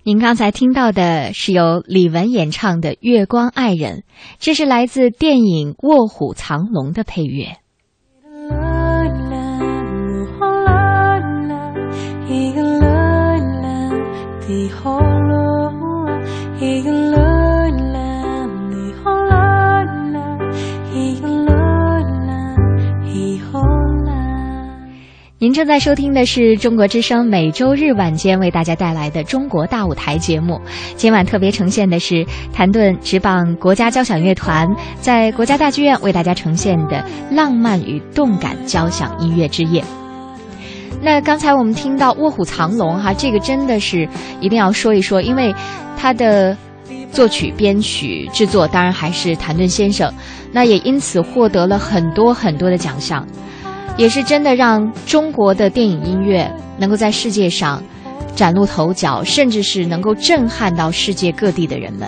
您刚才听到的是由李玟演唱的《月光爱人》，这是来自电影《卧虎藏龙》的配乐。您正在收听的是中国之声每周日晚间为大家带来的《中国大舞台》节目。今晚特别呈现的是谭盾执棒国家交响乐团在国家大剧院为大家呈现的浪漫与动感交响音乐之夜。那刚才我们听到《卧虎藏龙》哈，这个真的是一定要说一说，因为它的作曲、编曲、制作当然还是谭盾先生，那也因此获得了很多很多的奖项。也是真的让中国的电影音乐能够在世界上崭露头角，甚至是能够震撼到世界各地的人们。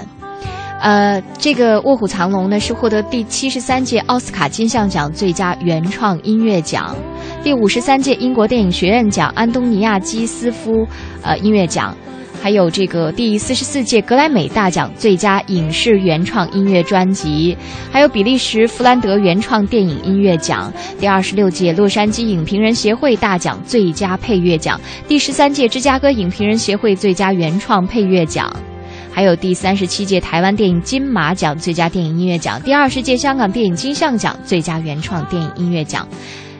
呃，这个《卧虎藏龙》呢是获得第七十三届奥斯卡金像奖最佳原创音乐奖，第五十三届英国电影学院奖安东尼亚基斯夫呃音乐奖。还有这个第四十四届格莱美大奖最佳影视原创音乐专辑，还有比利时弗兰德原创电影音乐奖，第二十六届洛杉矶影评人协会大奖最佳配乐奖，第十三届芝加哥影评人协会最佳原创配乐奖，还有第三十七届台湾电影金马奖最佳电影音乐奖，第二十届香港电影金像奖最佳原创电影音乐奖。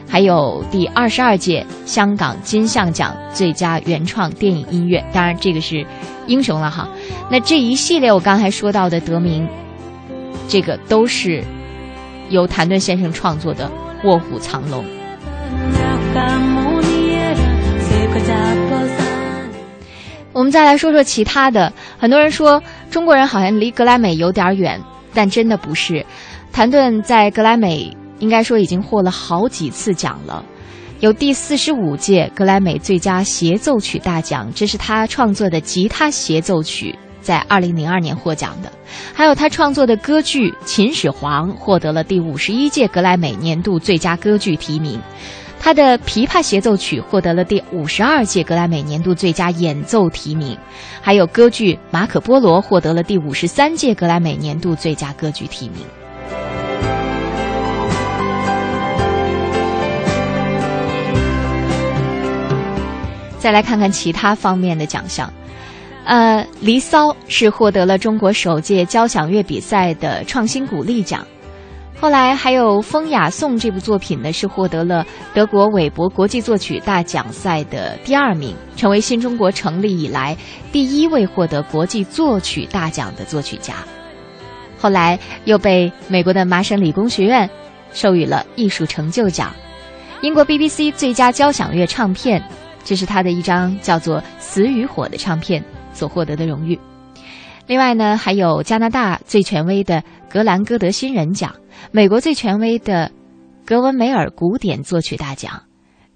还有第二十二届香港金像奖最佳原创电影音乐，当然这个是英雄了哈。那这一系列我刚才说到的得名，这个都是由谭盾先生创作的《卧虎藏龙》。我们再来说说其他的，很多人说中国人好像离格莱美有点远，但真的不是。谭盾在格莱美。应该说已经获了好几次奖了，有第四十五届格莱美最佳协奏曲大奖，这是他创作的吉他协奏曲，在二零零二年获奖的；还有他创作的歌剧《秦始皇》获得了第五十一届格莱美年度最佳歌剧提名，他的琵琶协奏曲获得了第五十二届格莱美年度最佳演奏提名，还有歌剧《马可波罗》获得了第五十三届格莱美年度最佳歌剧提名。再来看看其他方面的奖项，呃，《离骚》是获得了中国首届交响乐比赛的创新鼓励奖，后来还有《风雅颂》这部作品呢，是获得了德国韦伯国际作曲大奖赛的第二名，成为新中国成立以来第一位获得国际作曲大奖的作曲家。后来又被美国的麻省理工学院授予了艺术成就奖，英国 BBC 最佳交响乐唱片。这是他的一张叫做《死与火》的唱片所获得的荣誉。另外呢，还有加拿大最权威的格兰戈德新人奖，美国最权威的格文梅尔古典作曲大奖，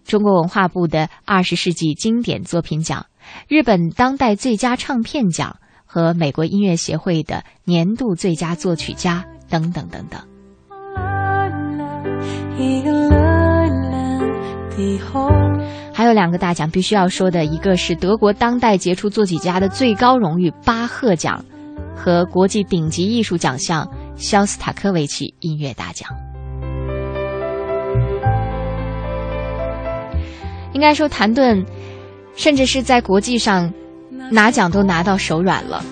中国文化部的二十世纪经典作品奖，日本当代最佳唱片奖和美国音乐协会的年度最佳作曲家等等等等。还有两个大奖必须要说的，一个是德国当代杰出作曲家的最高荣誉巴赫奖，和国际顶级艺术奖项肖斯塔科维奇音乐大奖。应该说，谭盾甚至是在国际上拿奖都拿到手软了，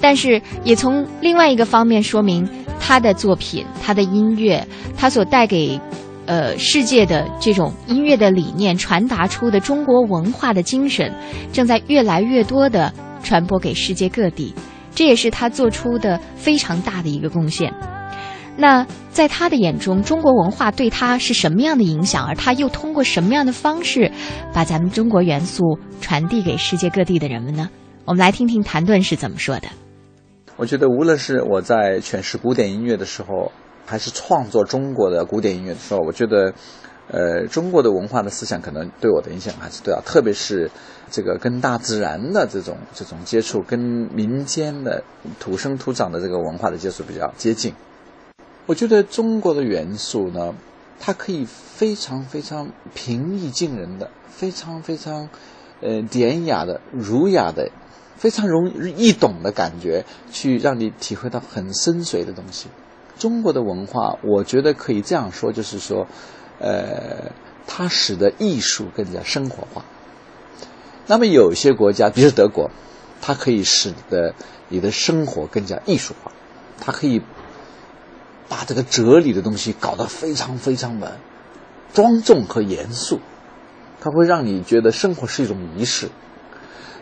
但是也从另外一个方面说明他的作品、他的音乐，他所带给。呃，世界的这种音乐的理念传达出的中国文化的精神，正在越来越多的传播给世界各地，这也是他做出的非常大的一个贡献。那在他的眼中，中国文化对他是什么样的影响？而他又通过什么样的方式，把咱们中国元素传递给世界各地的人们呢？我们来听听谭盾是怎么说的。我觉得，无论是我在诠释古典音乐的时候。还是创作中国的古典音乐的时候，我觉得，呃，中国的文化的思想可能对我的影响还是对啊，特别是这个跟大自然的这种这种接触，跟民间的土生土长的这个文化的接触比较接近。我觉得中国的元素呢，它可以非常非常平易近人的，非常非常呃典雅的、儒雅的非常容易懂的感觉，去让你体会到很深邃的东西。中国的文化，我觉得可以这样说，就是说，呃，它使得艺术更加生活化。那么有些国家，比如德国，它可以使得你的生活更加艺术化，它可以把这个哲理的东西搞得非常非常的庄重和严肃，它会让你觉得生活是一种仪式。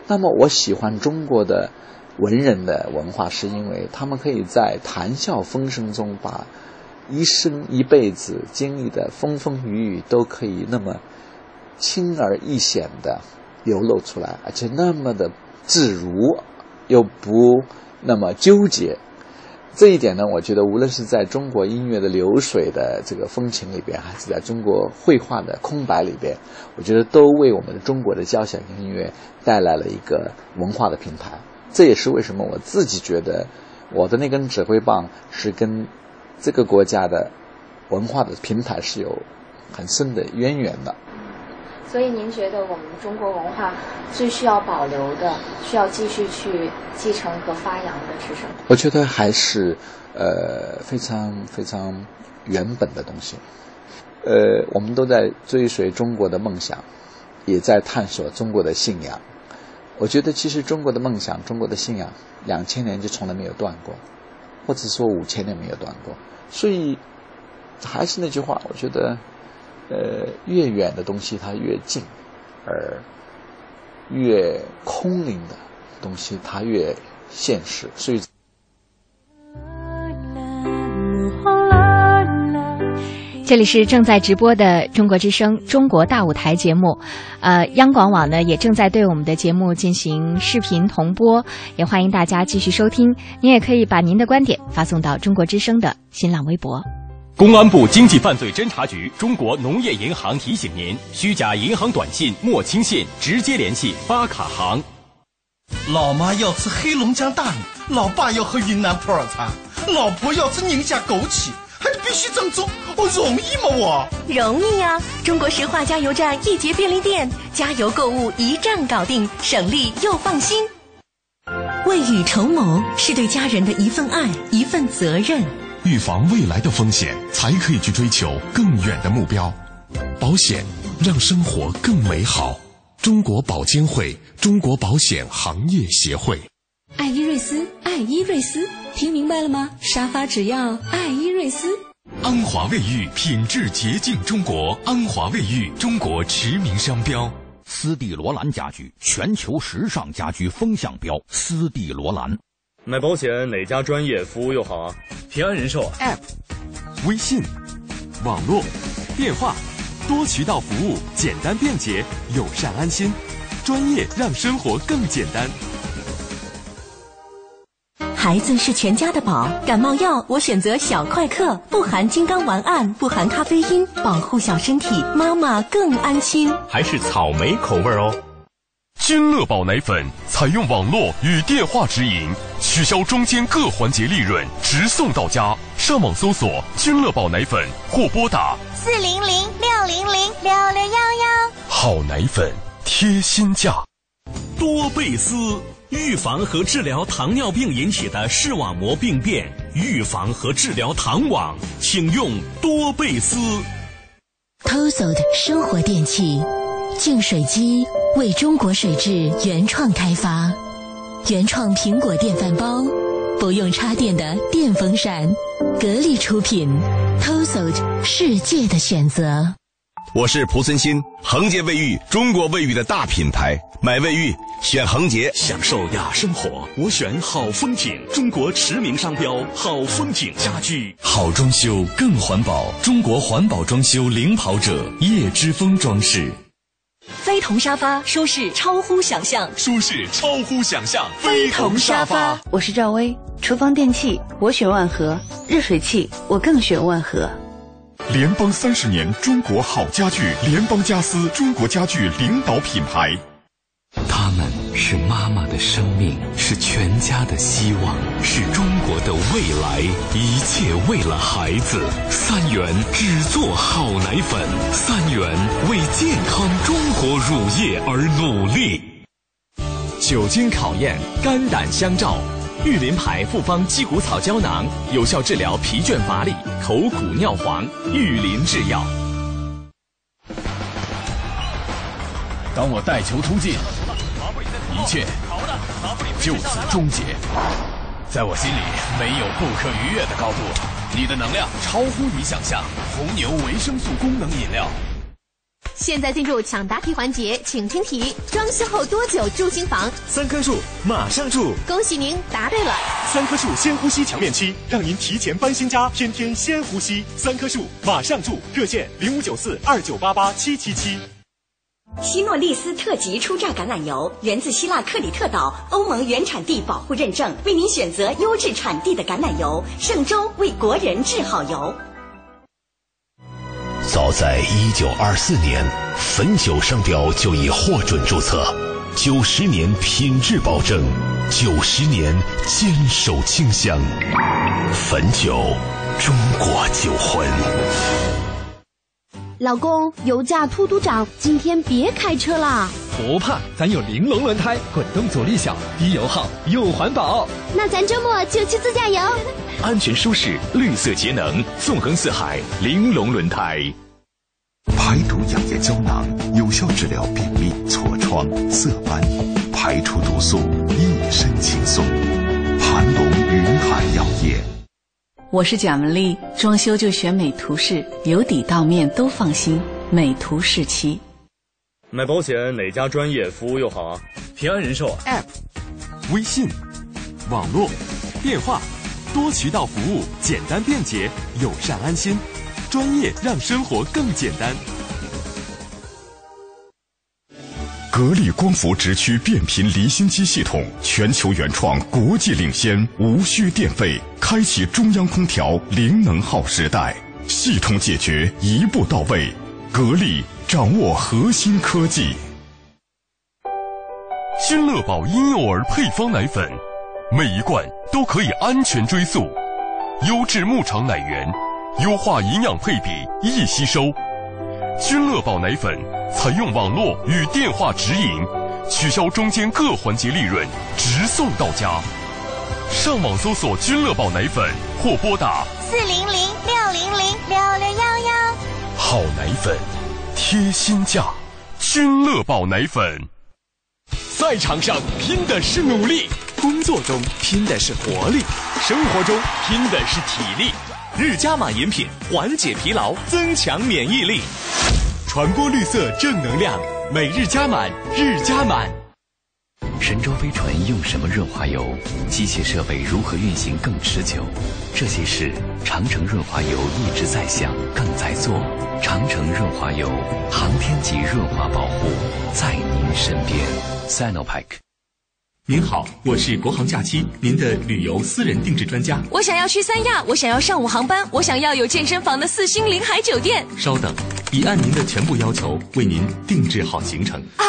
那么我喜欢中国的文人的文化，是因为他们可以在谈笑风生中，把一生一辈子经历的风风雨雨都可以那么轻而易显的流露出来，而且那么的自如，又不那么纠结。这一点呢，我觉得无论是在中国音乐的流水的这个风情里边，还是在中国绘画的空白里边，我觉得都为我们中国的交响音乐带来了一个文化的平台。这也是为什么我自己觉得我的那根指挥棒是跟这个国家的文化的平台是有很深的渊源的。所以您觉得我们中国文化最需要保留的、需要继续去继承和发扬的是什么？我觉得还是呃非常非常原本的东西。呃，我们都在追随中国的梦想，也在探索中国的信仰。我觉得其实中国的梦想、中国的信仰，两千年就从来没有断过，或者说五千年没有断过。所以还是那句话，我觉得。呃，越远的东西它越近，而越空灵的东西它越现实。所以，这里是正在直播的中国之声《中国大舞台》节目，呃，央广网呢也正在对我们的节目进行视频同播，也欢迎大家继续收听。您也可以把您的观点发送到中国之声的新浪微博。公安部经济犯罪侦查局、中国农业银行提醒您：虚假银行短信莫轻信，直接联系发卡行。老妈要吃黑龙江大米，老爸要喝云南普洱茶，老婆要吃宁夏枸杞，还必须正宗，我容易吗？我容易呀！中国石化加油站、易捷便利店，加油购物一站搞定，省力又放心。未雨绸缪是对家人的一份爱，一份责任。预防未来的风险，才可以去追求更远的目标。保险让生活更美好。中国保监会，中国保险行业协会。爱伊瑞斯，爱伊瑞斯，听明白了吗？沙发只要爱伊瑞斯。安华卫浴品质洁净中国，安华卫浴中国驰名商标。斯蒂罗兰家居，全球时尚家居风向标。斯蒂罗兰。买保险哪家专业服务又好啊？平安人寿 App、微信、网络、电话，多渠道服务，简单便捷，友善安心，专业让生活更简单。孩子是全家的宝，感冒药我选择小快克，不含金刚烷胺，不含咖啡因，保护小身体，妈妈更安心。还是草莓口味哦。君乐宝奶粉采用网络与电话直营，取消中间各环节利润，直送到家。上网搜索“君乐宝奶粉”或拨打四零零六零零六六幺幺。好奶粉，贴心价。多贝斯预防和治疗糖尿病引起的视网膜病变，预防和治疗糖网，请用多贝斯。Toso 的生活电器。净水机为中国水质原创开发，原创苹果电饭煲，不用插电的电风扇，格力出品，TOSO 世界的选择。我是蒲森新，恒洁卫浴，中国卫浴的大品牌，买卫浴选恒洁，享受雅生活，我选好风景，中国驰名商标好风景家居，好装修更环保，中国环保装修领跑者叶之峰装饰。飞同沙发，舒适超乎想象，舒适超乎想象。飞同沙发，我是赵薇。厨房电器我选万和，热水器我更选万和。联邦三十年，中国好家具，联邦家私，中国家具领导品牌。他们是妈妈的生命，是全家的希望，是中国的未来。一切为了孩子。三元只做好奶粉，三元为健康中国乳业而努力。久经考验，肝胆相照。玉林牌复方鸡骨草胶囊，有效治疗疲倦乏力、口苦尿黄。玉林制药。当我带球突进，一切就此终结。在我心里，没有不可逾越的高度。你的能量超乎你想象。红牛维生素功能饮料。现在进入抢答题环节，请听题：装修后多久住新房？三棵树，马上住！恭喜您答对了。三棵树先呼吸墙面漆，让您提前搬新家，天天先呼吸。三棵树，马上住！热线零五九四二九八八七七七。希诺利斯特级初榨橄榄油源自希腊克里特岛，欧盟原产地保护认证，为您选择优质产地的橄榄油。圣州为国人制好油。早在一九二四年，汾酒商标就已获准注册，九十年品质保证，九十年坚守清香，汾酒，中国酒魂。老公，油价突突涨，今天别开车啦。不怕，咱有玲珑轮胎，滚动阻力小，低油耗又环保。那咱周末就去自驾游。安全舒适，绿色节能，纵横四海，玲珑轮胎。排毒养颜胶囊，有效治疗便秘、痤疮、色斑，排出毒素，一身轻松。盘龙云海药业。我是贾文丽，装修就选美图仕，由底到面都放心。美图仕漆。买保险哪家专业，服务又好啊？平安人寿 App，微信，网络，电话，多渠道服务，简单便捷，友善安心，专业让生活更简单。格力光伏直驱变频离心机系统，全球原创，国际领先，无需电费，开启中央空调零能耗时代，系统解决一步到位。格力掌握核心科技。君乐宝婴幼儿配方奶粉，每一罐都可以安全追溯，优质牧场奶源，优化营养配比，易吸收。君乐宝奶粉采用网络与电话直营，取消中间各环节利润，直送到家。上网搜索君乐宝奶粉或拨打四零零六零零六六幺幺。好奶粉，贴心价，君乐宝奶粉。赛场上拼的是努力，工作中拼的是活力，生活中拼的是体力。日加满饮品缓解疲劳，增强免疫力，传播绿色正能量。每日加满，日加满。神舟飞船用什么润滑油？机械设备如何运行更持久？这些事，长城润滑油一直在想，更在做。长城润滑油，航天级润滑保护，在您身边。Sinopec。您好，我是国航假期您的旅游私人定制专家。我想要去三亚，我想要上午航班，我想要有健身房的四星临海酒店。稍等，已按您的全部要求为您定制好行程。啊！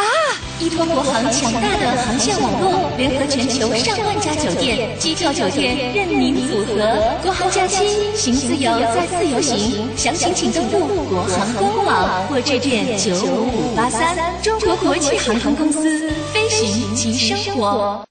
依托国航强大的航线网络，联合全球上万家酒店，机票酒店任您组合。国航假期，行自由，在自由行。详情请登录国航官网或致电九五五八三。中国国际航空公司，飞行及生活。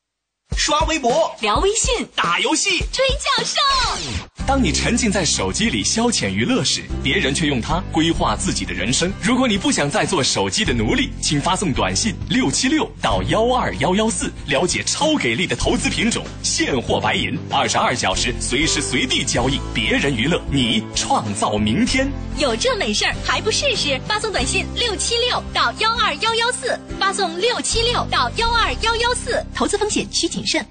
刷微博、聊微信、打游戏、追教授。当你沉浸在手机里消遣娱乐时，别人却用它规划自己的人生。如果你不想再做手机的奴隶，请发送短信六七六到幺二幺幺四，了解超给力的投资品种，现货白银，二十二小时随时随地交易。别人娱乐，你创造明天。有这美事儿还不试试？发送短信六七六到幺二幺幺四，发送六七六到幺二幺幺四，投资风险需谨慎。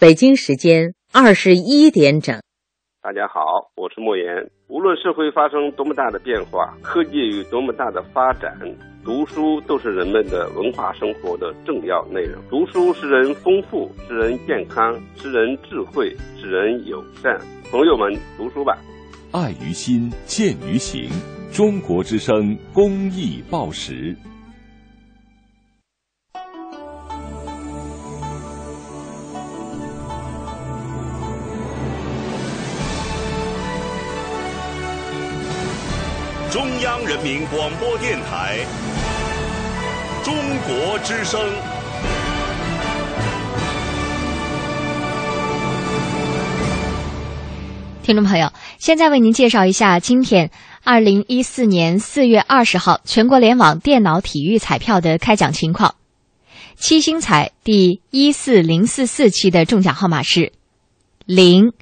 北京时间二十一点整。大家好，我是莫言。无论社会发生多么大的变化，科技有多么大的发展，读书都是人们的文化生活的重要内容。读书使人丰富，使人健康，使人智慧，使人友善。朋友们，读书吧！爱于心，见于行。中国之声公益报时。中央人民广播电台中国之声。听众朋友，现在为您介绍一下今天二零一四年四月二十号全国联网电脑体育彩票的开奖情况。七星彩第一四零四四期的中奖号码是零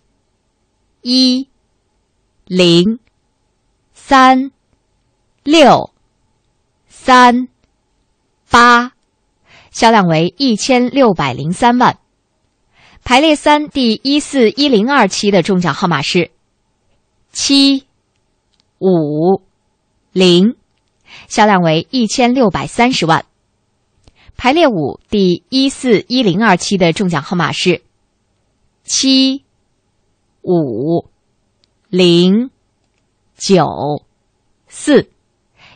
一零三六三八，销量为一千六百零三万。排列三第一四一零二期的中奖号码是七五零，销量为一千六百三十万。排列五第一四一零二期的中奖号码是七五零九四，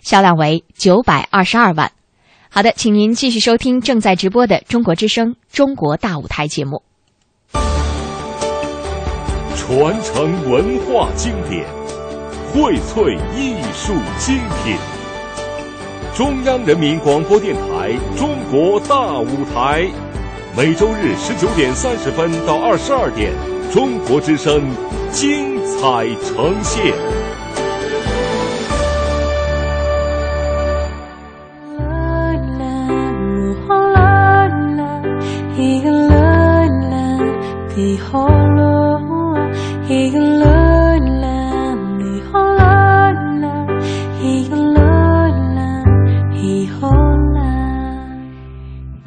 销量为九百二十二万。好的，请您继续收听正在直播的《中国之声·中国大舞台》节目。传承文化经典，荟萃艺术精品。中央人民广播电台《中国大舞台》，每周日十九点三十分到二十二点，中国之声精彩呈现。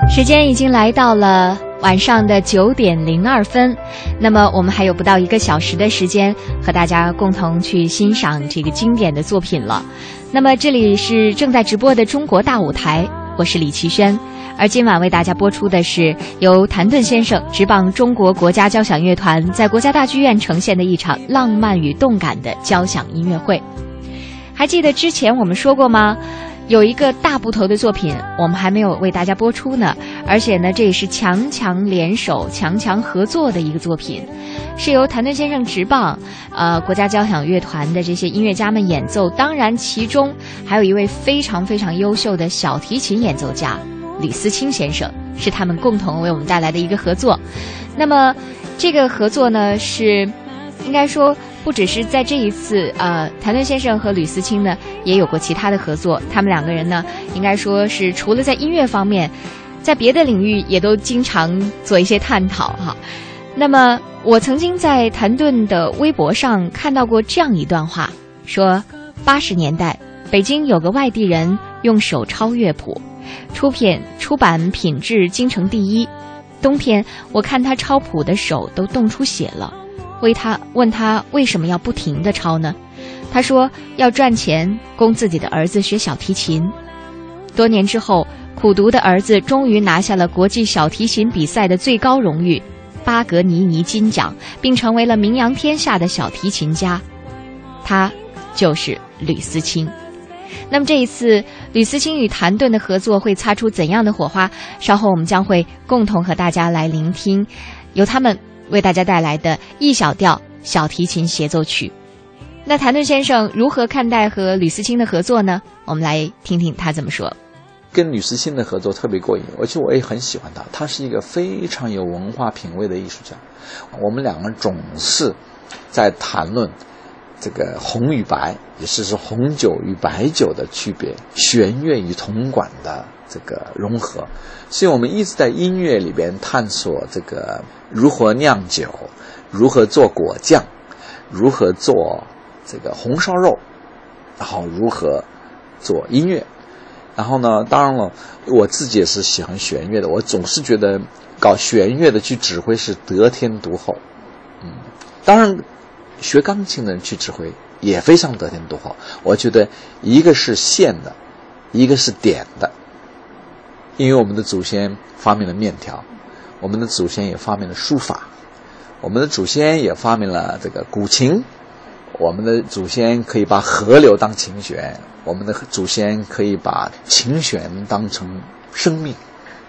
时间已经来到了晚上的九点零二分，那么我们还有不到一个小时的时间和大家共同去欣赏这个经典的作品了。那么这里是正在直播的中国大舞台，我是李奇轩，而今晚为大家播出的是由谭盾先生执棒中国国家交响乐团在国家大剧院呈现的一场浪漫与动感的交响音乐会。还记得之前我们说过吗？有一个大部头的作品，我们还没有为大家播出呢。而且呢，这也是强强联手、强强合作的一个作品，是由谭盾先生执棒，呃，国家交响乐团的这些音乐家们演奏。当然，其中还有一位非常非常优秀的小提琴演奏家吕思清先生，是他们共同为我们带来的一个合作。那么，这个合作呢，是应该说。不只是在这一次，呃，谭盾先生和吕思清呢也有过其他的合作。他们两个人呢，应该说是除了在音乐方面，在别的领域也都经常做一些探讨哈。那么，我曾经在谭盾的微博上看到过这样一段话，说八十年代北京有个外地人用手抄乐谱，出品出版品质京城第一。冬天我看他抄谱的手都冻出血了。为他问他为什么要不停的抄呢？他说要赚钱供自己的儿子学小提琴。多年之后，苦读的儿子终于拿下了国际小提琴比赛的最高荣誉——巴格尼尼金奖，并成为了名扬天下的小提琴家。他就是吕思清。那么这一次，吕思清与谭盾的合作会擦出怎样的火花？稍后我们将会共同和大家来聆听，由他们。为大家带来的 E 小调小提琴协奏曲，那谭盾先生如何看待和吕思清的合作呢？我们来听听他怎么说。跟吕思清的合作特别过瘾，而且我也很喜欢他，他是一个非常有文化品味的艺术家。我们两个人总是在谈论这个红与白，也是说红酒与白酒的区别，弦乐与铜管的这个融合，所以我们一直在音乐里边探索这个。如何酿酒？如何做果酱？如何做这个红烧肉？然后如何做音乐？然后呢？当然了，我自己也是喜欢弦乐的。我总是觉得搞弦乐的去指挥是得天独厚。嗯，当然，学钢琴的人去指挥也非常得天独厚。我觉得一个是线的，一个是点的。因为我们的祖先发明了面条。我们的祖先也发明了书法，我们的祖先也发明了这个古琴，我们的祖先可以把河流当琴弦，我们的祖先可以把琴弦当成生命，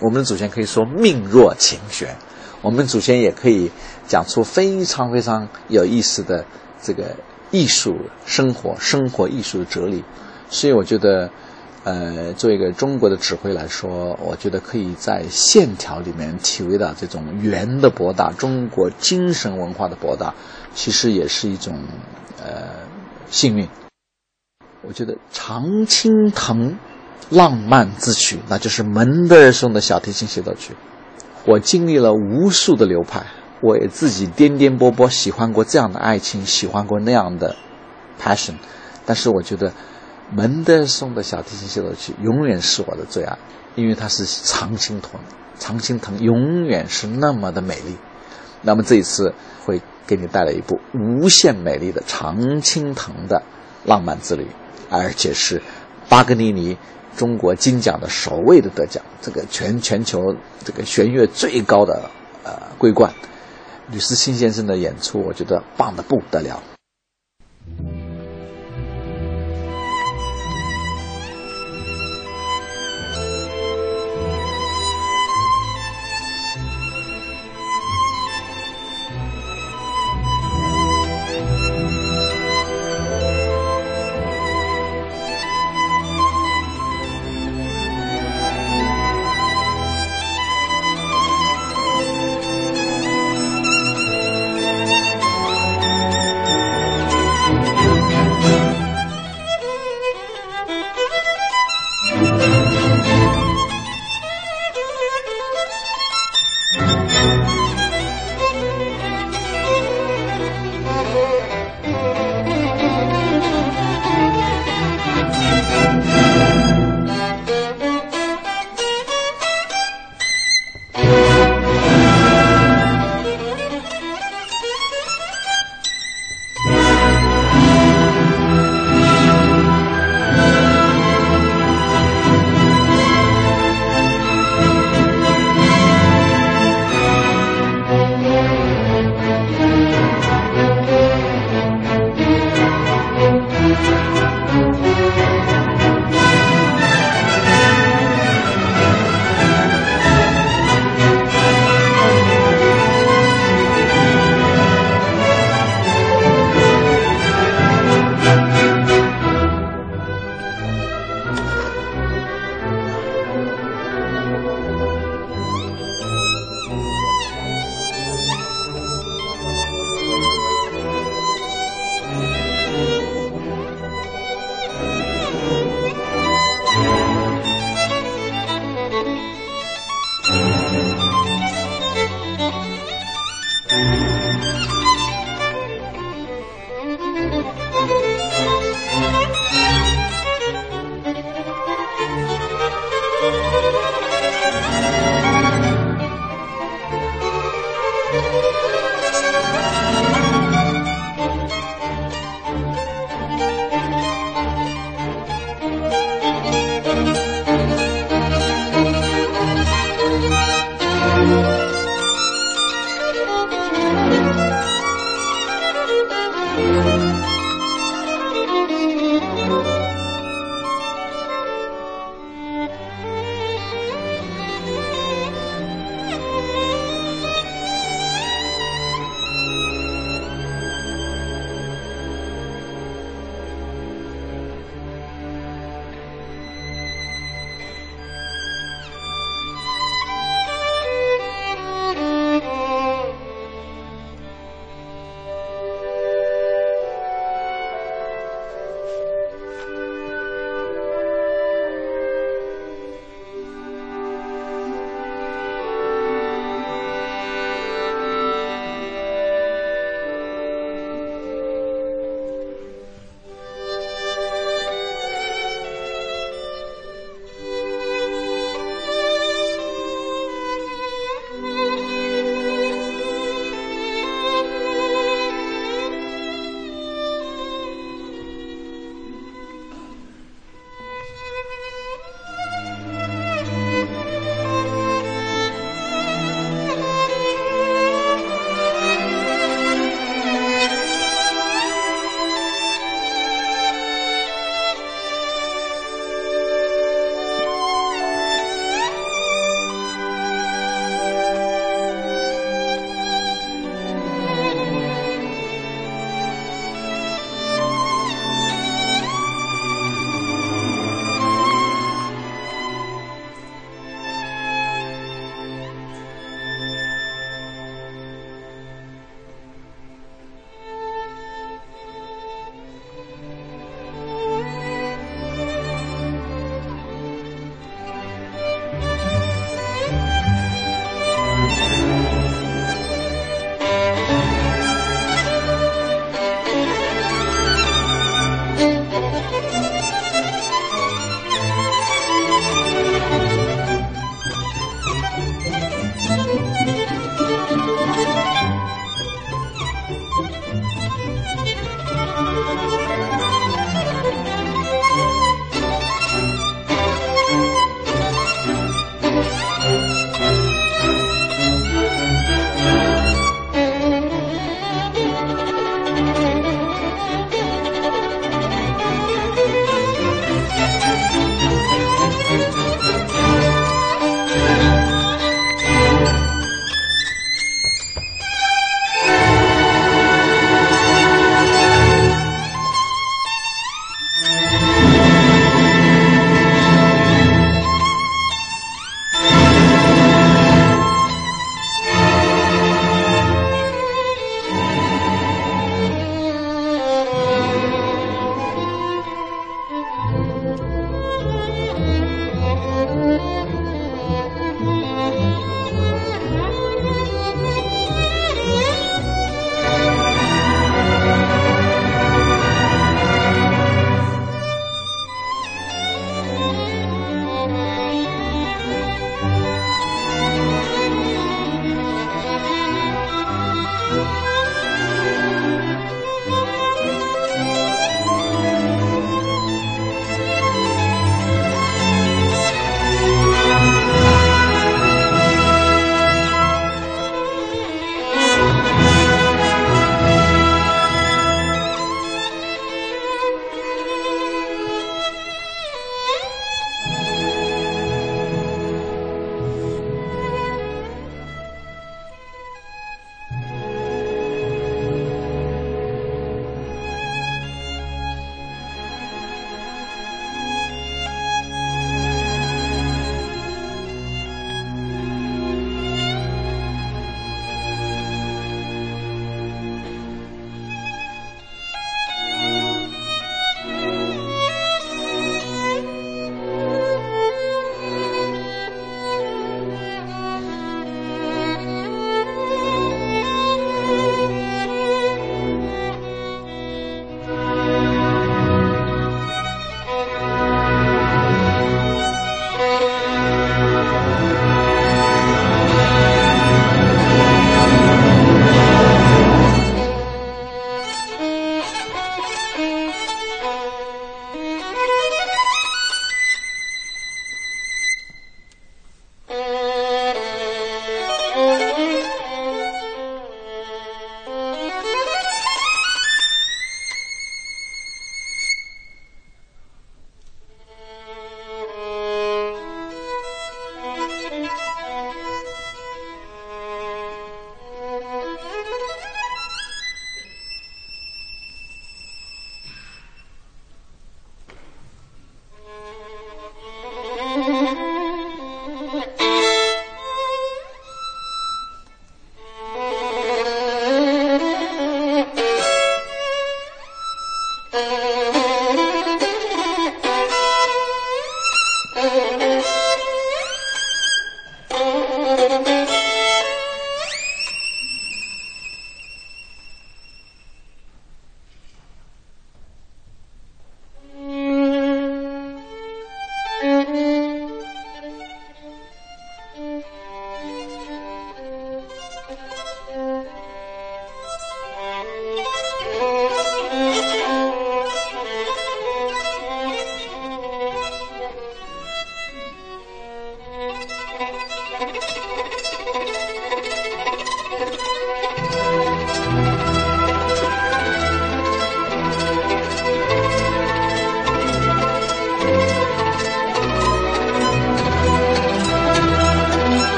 我们的祖先可以说命若琴弦，我们祖先也可以讲出非常非常有意思的这个艺术生活、生活艺术的哲理。所以我觉得，呃，作为一个中国的指挥来说，我觉得可以在线条里面体会到这种圆的博大，中国精神文化的博大，其实也是一种呃幸运。我觉得《常青藤》浪漫之曲，那就是门德尔松的小提琴协奏曲。我经历了无数的流派，我也自己颠颠簸簸喜欢过这样的爱情，喜欢过那样的 passion。但是我觉得门德尔松的小提琴协奏曲永远是我的最爱，因为它是常青藤，常青藤永远是那么的美丽。那么这一次会给你带来一部无限美丽的常青藤的浪漫之旅。而且是巴格尼尼中国金奖的首位的得奖，这个全全球这个弦乐最高的呃桂冠，吕思清先生的演出，我觉得棒的不得了。《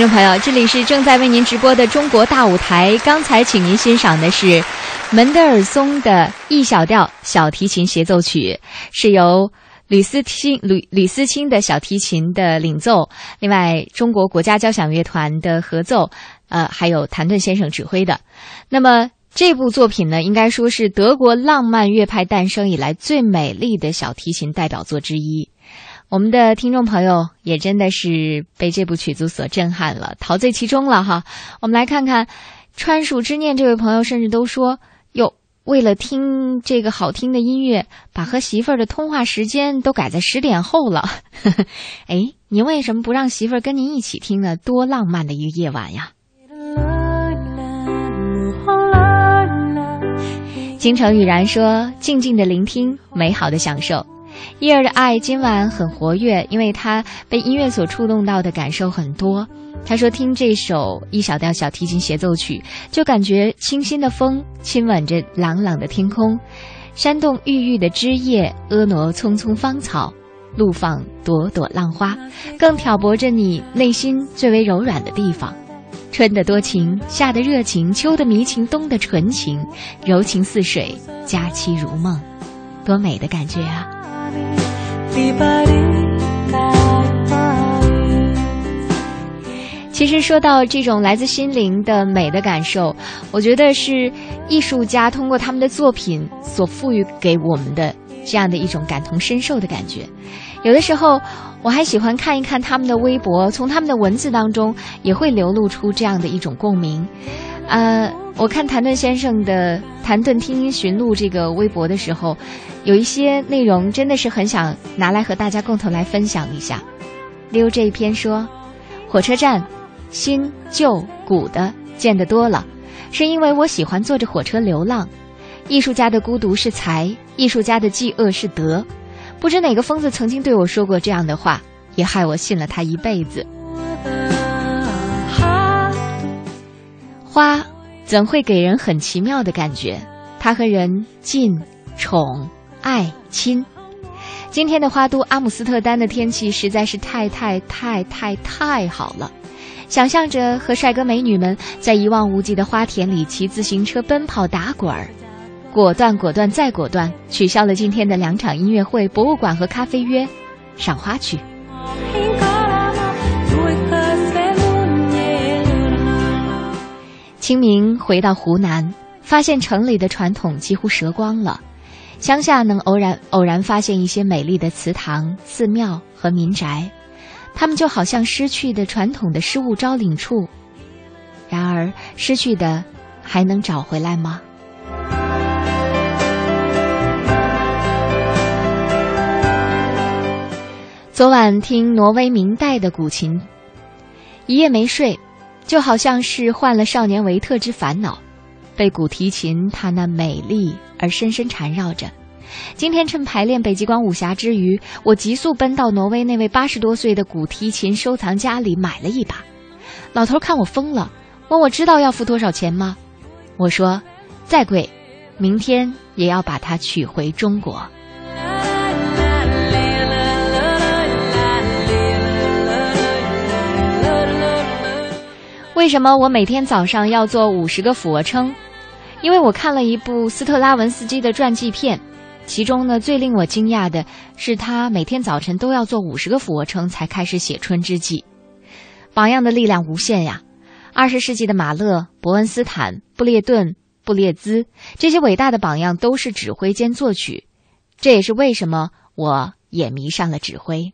听众朋友，这里是正在为您直播的中国大舞台。刚才请您欣赏的是门德尔松的《E 小调小提琴协奏曲》，是由吕思清吕吕思清的小提琴的领奏，另外中国国家交响乐团的合奏，呃，还有谭盾先生指挥的。那么这部作品呢，应该说是德国浪漫乐派诞生以来最美丽的小提琴代表作之一。我们的听众朋友也真的是被这部曲子所震撼了，陶醉其中了哈。我们来看看川蜀之念这位朋友，甚至都说哟，为了听这个好听的音乐，把和媳妇儿的通话时间都改在十点后了。哎，您为什么不让媳妇儿跟您一起听呢？多浪漫的一个夜晚呀！京城雨然说：“静静的聆听，美好的享受。”叶儿的爱今晚很活跃，因为他被音乐所触动到的感受很多。他说：“听这首一小调小提琴协奏曲，就感觉清新的风亲吻着朗朗的天空，山动郁郁的枝叶，婀娜葱葱芳草，怒放朵朵浪花，更挑拨着你内心最为柔软的地方。春的多情，夏的热情，秋的迷情，冬的纯情，柔情似水，佳期如梦，多美的感觉啊！”其实说到这种来自心灵的美的感受，我觉得是艺术家通过他们的作品所赋予给我们的这样的一种感同身受的感觉。有的时候，我还喜欢看一看他们的微博，从他们的文字当中也会流露出这样的一种共鸣。呃，我看谭盾先生的《谭盾听音寻路》这个微博的时候，有一些内容真的是很想拿来和大家共同来分享一下。例如这一篇说，火车站。新旧古的见得多了，是因为我喜欢坐着火车流浪。艺术家的孤独是才，艺术家的饥饿是德。不知哪个疯子曾经对我说过这样的话，也害我信了他一辈子。花怎会给人很奇妙的感觉？它和人近、宠、爱、亲。今天的花都阿姆斯特丹的天气实在是太太太太太好了。想象着和帅哥美女们在一望无际的花田里骑自行车奔跑打滚儿，果断果断再果断，取消了今天的两场音乐会、博物馆和咖啡约，赏花去。清明回到湖南，发现城里的传统几乎折光了，乡下能偶然偶然发现一些美丽的祠堂、寺庙和民宅。他们就好像失去的传统的失物招领处，然而失去的还能找回来吗？昨晚听挪威明代的古琴，一夜没睡，就好像是患了少年维特之烦恼，被古提琴它那美丽而深深缠绕着。今天趁排练北极光武侠之余，我急速奔到挪威那位八十多岁的古提琴收藏家里买了一把。老头看我疯了，问我知道要付多少钱吗？我说，再贵，明天也要把它取回中国。为什么我每天早上要做五十个俯卧撑？因为我看了一部斯特拉文斯基的传记片。其中呢，最令我惊讶的是，他每天早晨都要做五十个俯卧撑才开始写《春之祭》，榜样的力量无限呀！二十世纪的马勒、伯恩斯坦、布列顿、布列兹这些伟大的榜样都是指挥兼作曲，这也是为什么我也迷上了指挥。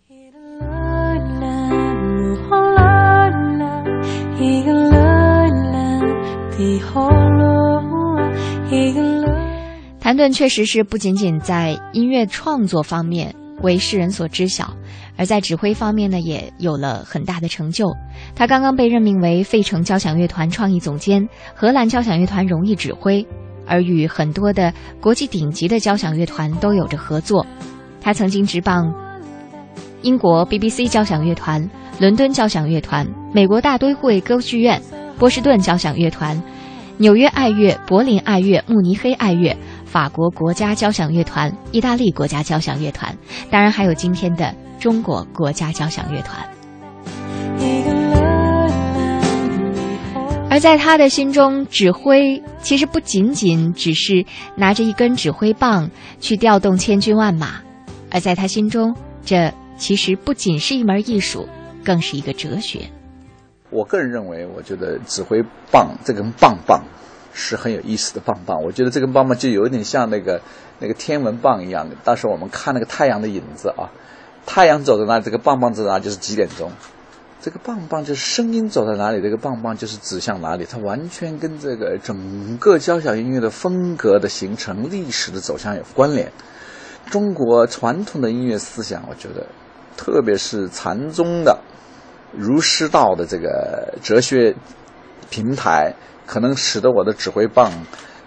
谭盾确实是不仅仅在音乐创作方面为世人所知晓，而在指挥方面呢，也有了很大的成就。他刚刚被任命为费城交响乐团创意总监、荷兰交响乐团荣誉指挥，而与很多的国际顶级的交响乐团都有着合作。他曾经执棒英国 BBC 交响乐团、伦敦交响乐团、美国大都会歌剧院、波士顿交响乐团、纽约爱乐、柏林爱乐、慕尼黑爱乐。法国国家交响乐团、意大利国家交响乐团，当然还有今天的中国国家交响乐团。而在他的心中，指挥其实不仅仅只是拿着一根指挥棒去调动千军万马，而在他心中，这其实不仅是一门艺术，更是一个哲学。我个人认为，我觉得指挥棒这根棒棒。是很有意思的棒棒，我觉得这根棒棒就有点像那个那个天文棒一样的。当时我们看那个太阳的影子啊，太阳走在哪，这个棒棒走在哪就是几点钟。这个棒棒就是声音走在哪里，这个棒棒就是指向哪里。它完全跟这个整个交响音乐的风格的形成、历史的走向有关联。中国传统的音乐思想，我觉得，特别是禅宗的儒释道的这个哲学平台。可能使得我的指挥棒，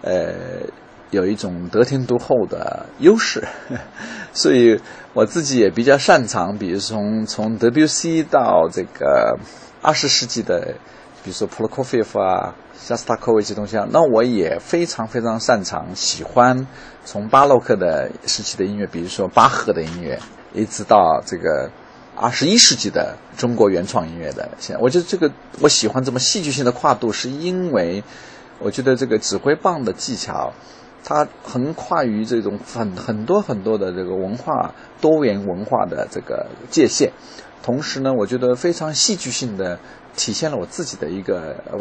呃，有一种得天独厚的优势，所以我自己也比较擅长，比如从从 WC 到这个二十世纪的，比如说普罗科菲夫啊、肖斯塔科维奇东西啊，那我也非常非常擅长，喜欢从巴洛克的时期的音乐，比如说巴赫的音乐，一直到这个二十一世纪的中国原创音乐的。现在，我觉得这个我喜欢这么戏剧性的跨度，是因为我觉得这个指挥棒的技巧。它横跨于这种很很多很多的这个文化多元文化的这个界限，同时呢，我觉得非常戏剧性的体现了我自己的一个呃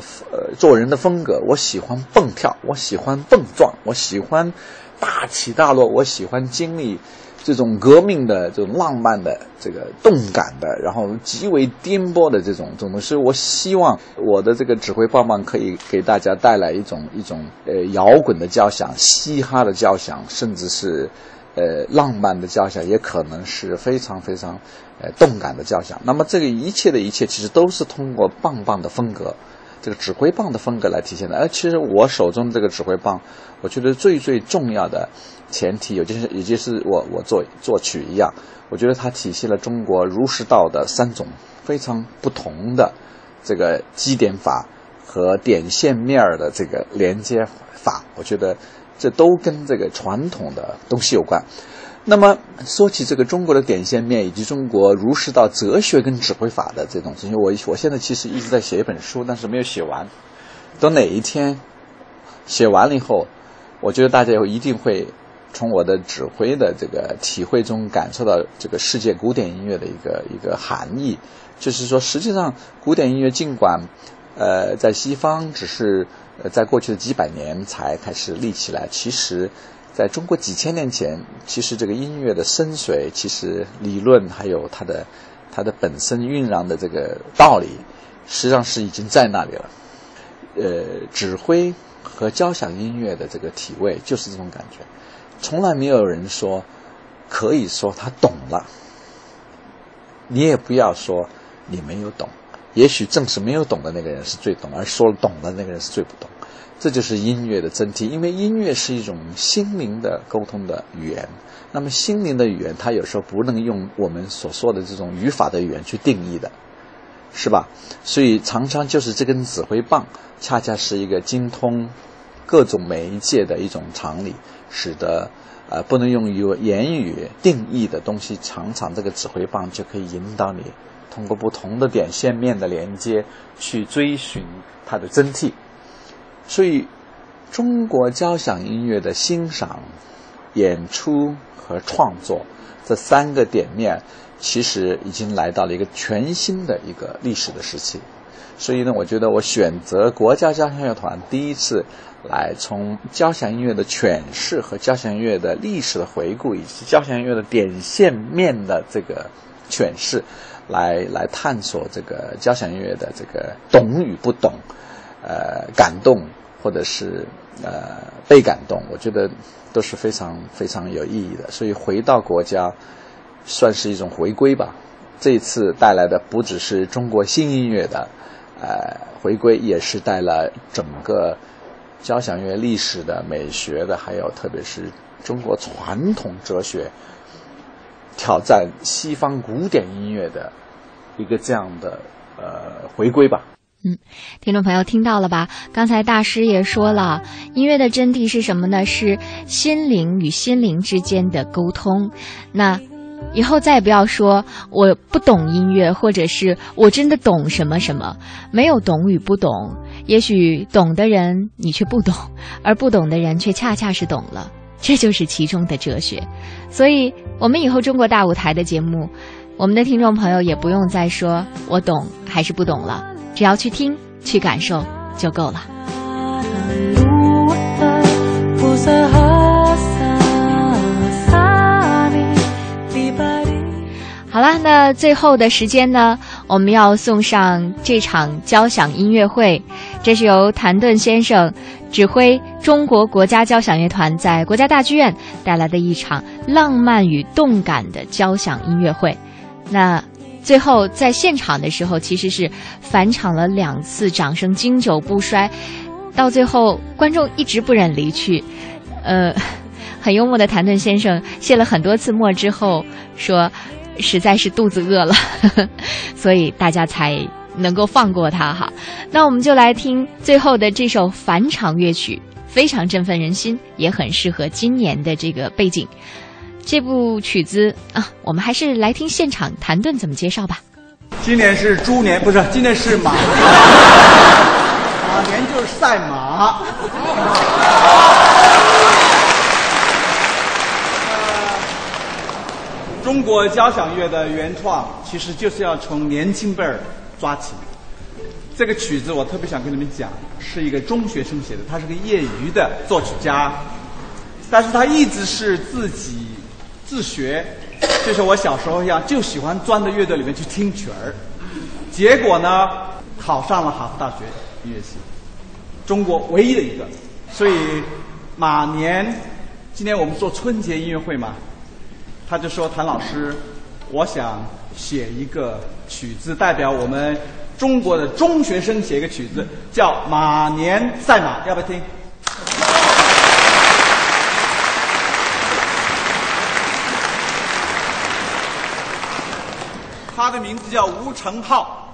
做人的风格。我喜欢蹦跳，我喜欢蹦撞，我喜欢大起大落，我喜欢经历。这种革命的、这种浪漫的、这个动感的，然后极为颠簸的这种这种东西，我希望我的这个指挥棒棒可以给大家带来一种一种呃摇滚的交响、嘻哈的交响，甚至是呃浪漫的交响，也可能是非常非常呃动感的交响。那么这个一切的一切，其实都是通过棒棒的风格。这个指挥棒的风格来体现的，而其实我手中的这个指挥棒，我觉得最最重要的前提，也就是也就是我我作作曲一样，我觉得它体现了中国儒释道的三种非常不同的这个基点法和点线面儿的这个连接法，我觉得这都跟这个传统的东西有关。那么说起这个中国的点线面以及中国儒释道哲学跟指挥法的这种东西，我我现在其实一直在写一本书，但是没有写完。等哪一天写完了以后，我觉得大家一定会从我的指挥的这个体会中感受到这个世界古典音乐的一个一个含义。就是说，实际上古典音乐尽管呃在西方只是呃在过去的几百年才开始立起来，其实。在中国几千年前，其实这个音乐的深邃，其实理论还有它的它的本身蕴藏的这个道理，实际上是已经在那里了。呃，指挥和交响音乐的这个体味就是这种感觉，从来没有人说可以说他懂了，你也不要说你没有懂，也许正是没有懂的那个人是最懂，而说懂的那个人是最不懂。这就是音乐的真谛，因为音乐是一种心灵的沟通的语言。那么心灵的语言，它有时候不能用我们所说的这种语法的语言去定义的，是吧？所以常常就是这根指挥棒，恰恰是一个精通各种媒介的一种常理，使得呃不能用语言语定义的东西，常常这个指挥棒就可以引导你通过不同的点线面的连接去追寻它的真谛。所以，中国交响音乐的欣赏、演出和创作这三个点面，其实已经来到了一个全新的一个历史的时期。所以呢，我觉得我选择国家交响乐团第一次来从交响音乐的诠释和交响音乐的历史的回顾，以及交响音乐的点线面的这个诠释，来来探索这个交响音乐的这个懂与不懂，呃，感动。或者是呃被感动，我觉得都是非常非常有意义的。所以回到国家，算是一种回归吧。这一次带来的不只是中国新音乐的呃回归，也是带来整个交响乐历史的美学的，还有特别是中国传统哲学挑战西方古典音乐的一个这样的呃回归吧。嗯，听众朋友听到了吧？刚才大师也说了，音乐的真谛是什么呢？是心灵与心灵之间的沟通。那以后再也不要说我不懂音乐，或者是我真的懂什么什么，没有懂与不懂。也许懂的人你却不懂，而不懂的人却恰恰是懂了，这就是其中的哲学。所以，我们以后中国大舞台的节目，我们的听众朋友也不用再说我懂还是不懂了。只要去听、去感受就够了。好了，那最后的时间呢，我们要送上这场交响音乐会，这是由谭盾先生指挥中国国家交响乐团在国家大剧院带来的一场浪漫与动感的交响音乐会。那。最后在现场的时候，其实是返场了两次，掌声经久不衰。到最后，观众一直不忍离去，呃，很幽默的谭盾先生谢了很多次墨之后说，实在是肚子饿了，所以大家才能够放过他哈。那我们就来听最后的这首返场乐曲，非常振奋人心，也很适合今年的这个背景。这部曲子啊，我们还是来听现场谭盾怎么介绍吧。今年是猪年，不是，今年是马。马年就是赛马。中国交响乐的原创，其实就是要从年轻辈儿抓起。这个曲子我特别想跟你们讲，是一个中学生写的，他是个业余的作曲家，但是他一直是自己。自学，就像我小时候一样，就喜欢钻到乐队里面去听曲儿。结果呢，考上了哈佛大学音乐系，中国唯一的一个。所以马年，今年我们做春节音乐会嘛，他就说：“谭老师，我想写一个曲子，代表我们中国的中学生写一个曲子，叫《马年赛马》，要不要听？”他的名字叫吴成浩。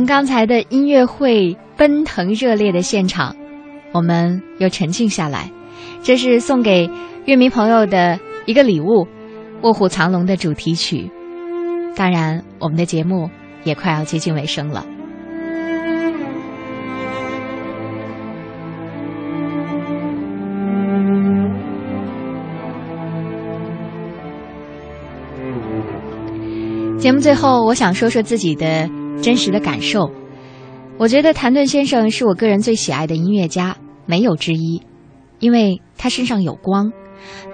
从刚才的音乐会奔腾热烈的现场，我们又沉静下来。这是送给乐迷朋友的一个礼物，《卧虎藏龙》的主题曲。当然，我们的节目也快要接近尾声了。节目最后，我想说说自己的。真实的感受，我觉得谭盾先生是我个人最喜爱的音乐家，没有之一，因为他身上有光，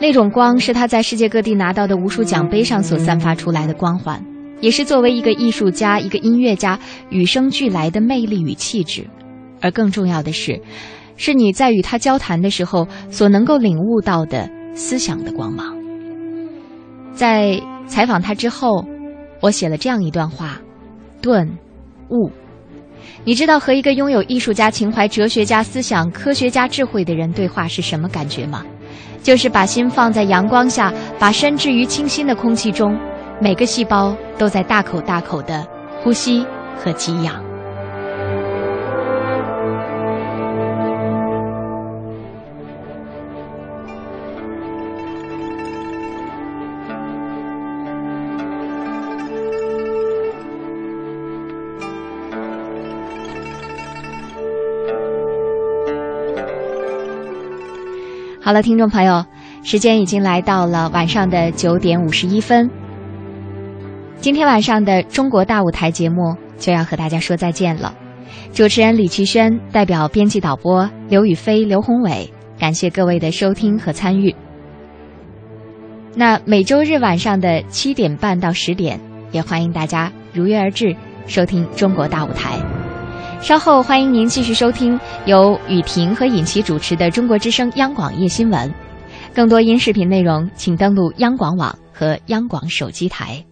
那种光是他在世界各地拿到的无数奖杯上所散发出来的光环，也是作为一个艺术家、一个音乐家与生俱来的魅力与气质，而更重要的是，是你在与他交谈的时候所能够领悟到的思想的光芒。在采访他之后，我写了这样一段话：顿悟。你知道和一个拥有艺术家情怀、哲学家思想、科学家智慧的人对话是什么感觉吗？就是把心放在阳光下，把身置于清新的空气中，每个细胞都在大口大口的呼吸和给养。好了，听众朋友，时间已经来到了晚上的九点五十一分。今天晚上的中国大舞台节目就要和大家说再见了。主持人李奇轩代表编辑导播刘宇飞、刘宏伟，感谢各位的收听和参与。那每周日晚上的七点半到十点，也欢迎大家如约而至收听中国大舞台。稍后欢迎您继续收听由雨婷和尹琪主持的《中国之声》央广夜新闻。更多音视频内容，请登录央广网和央广手机台。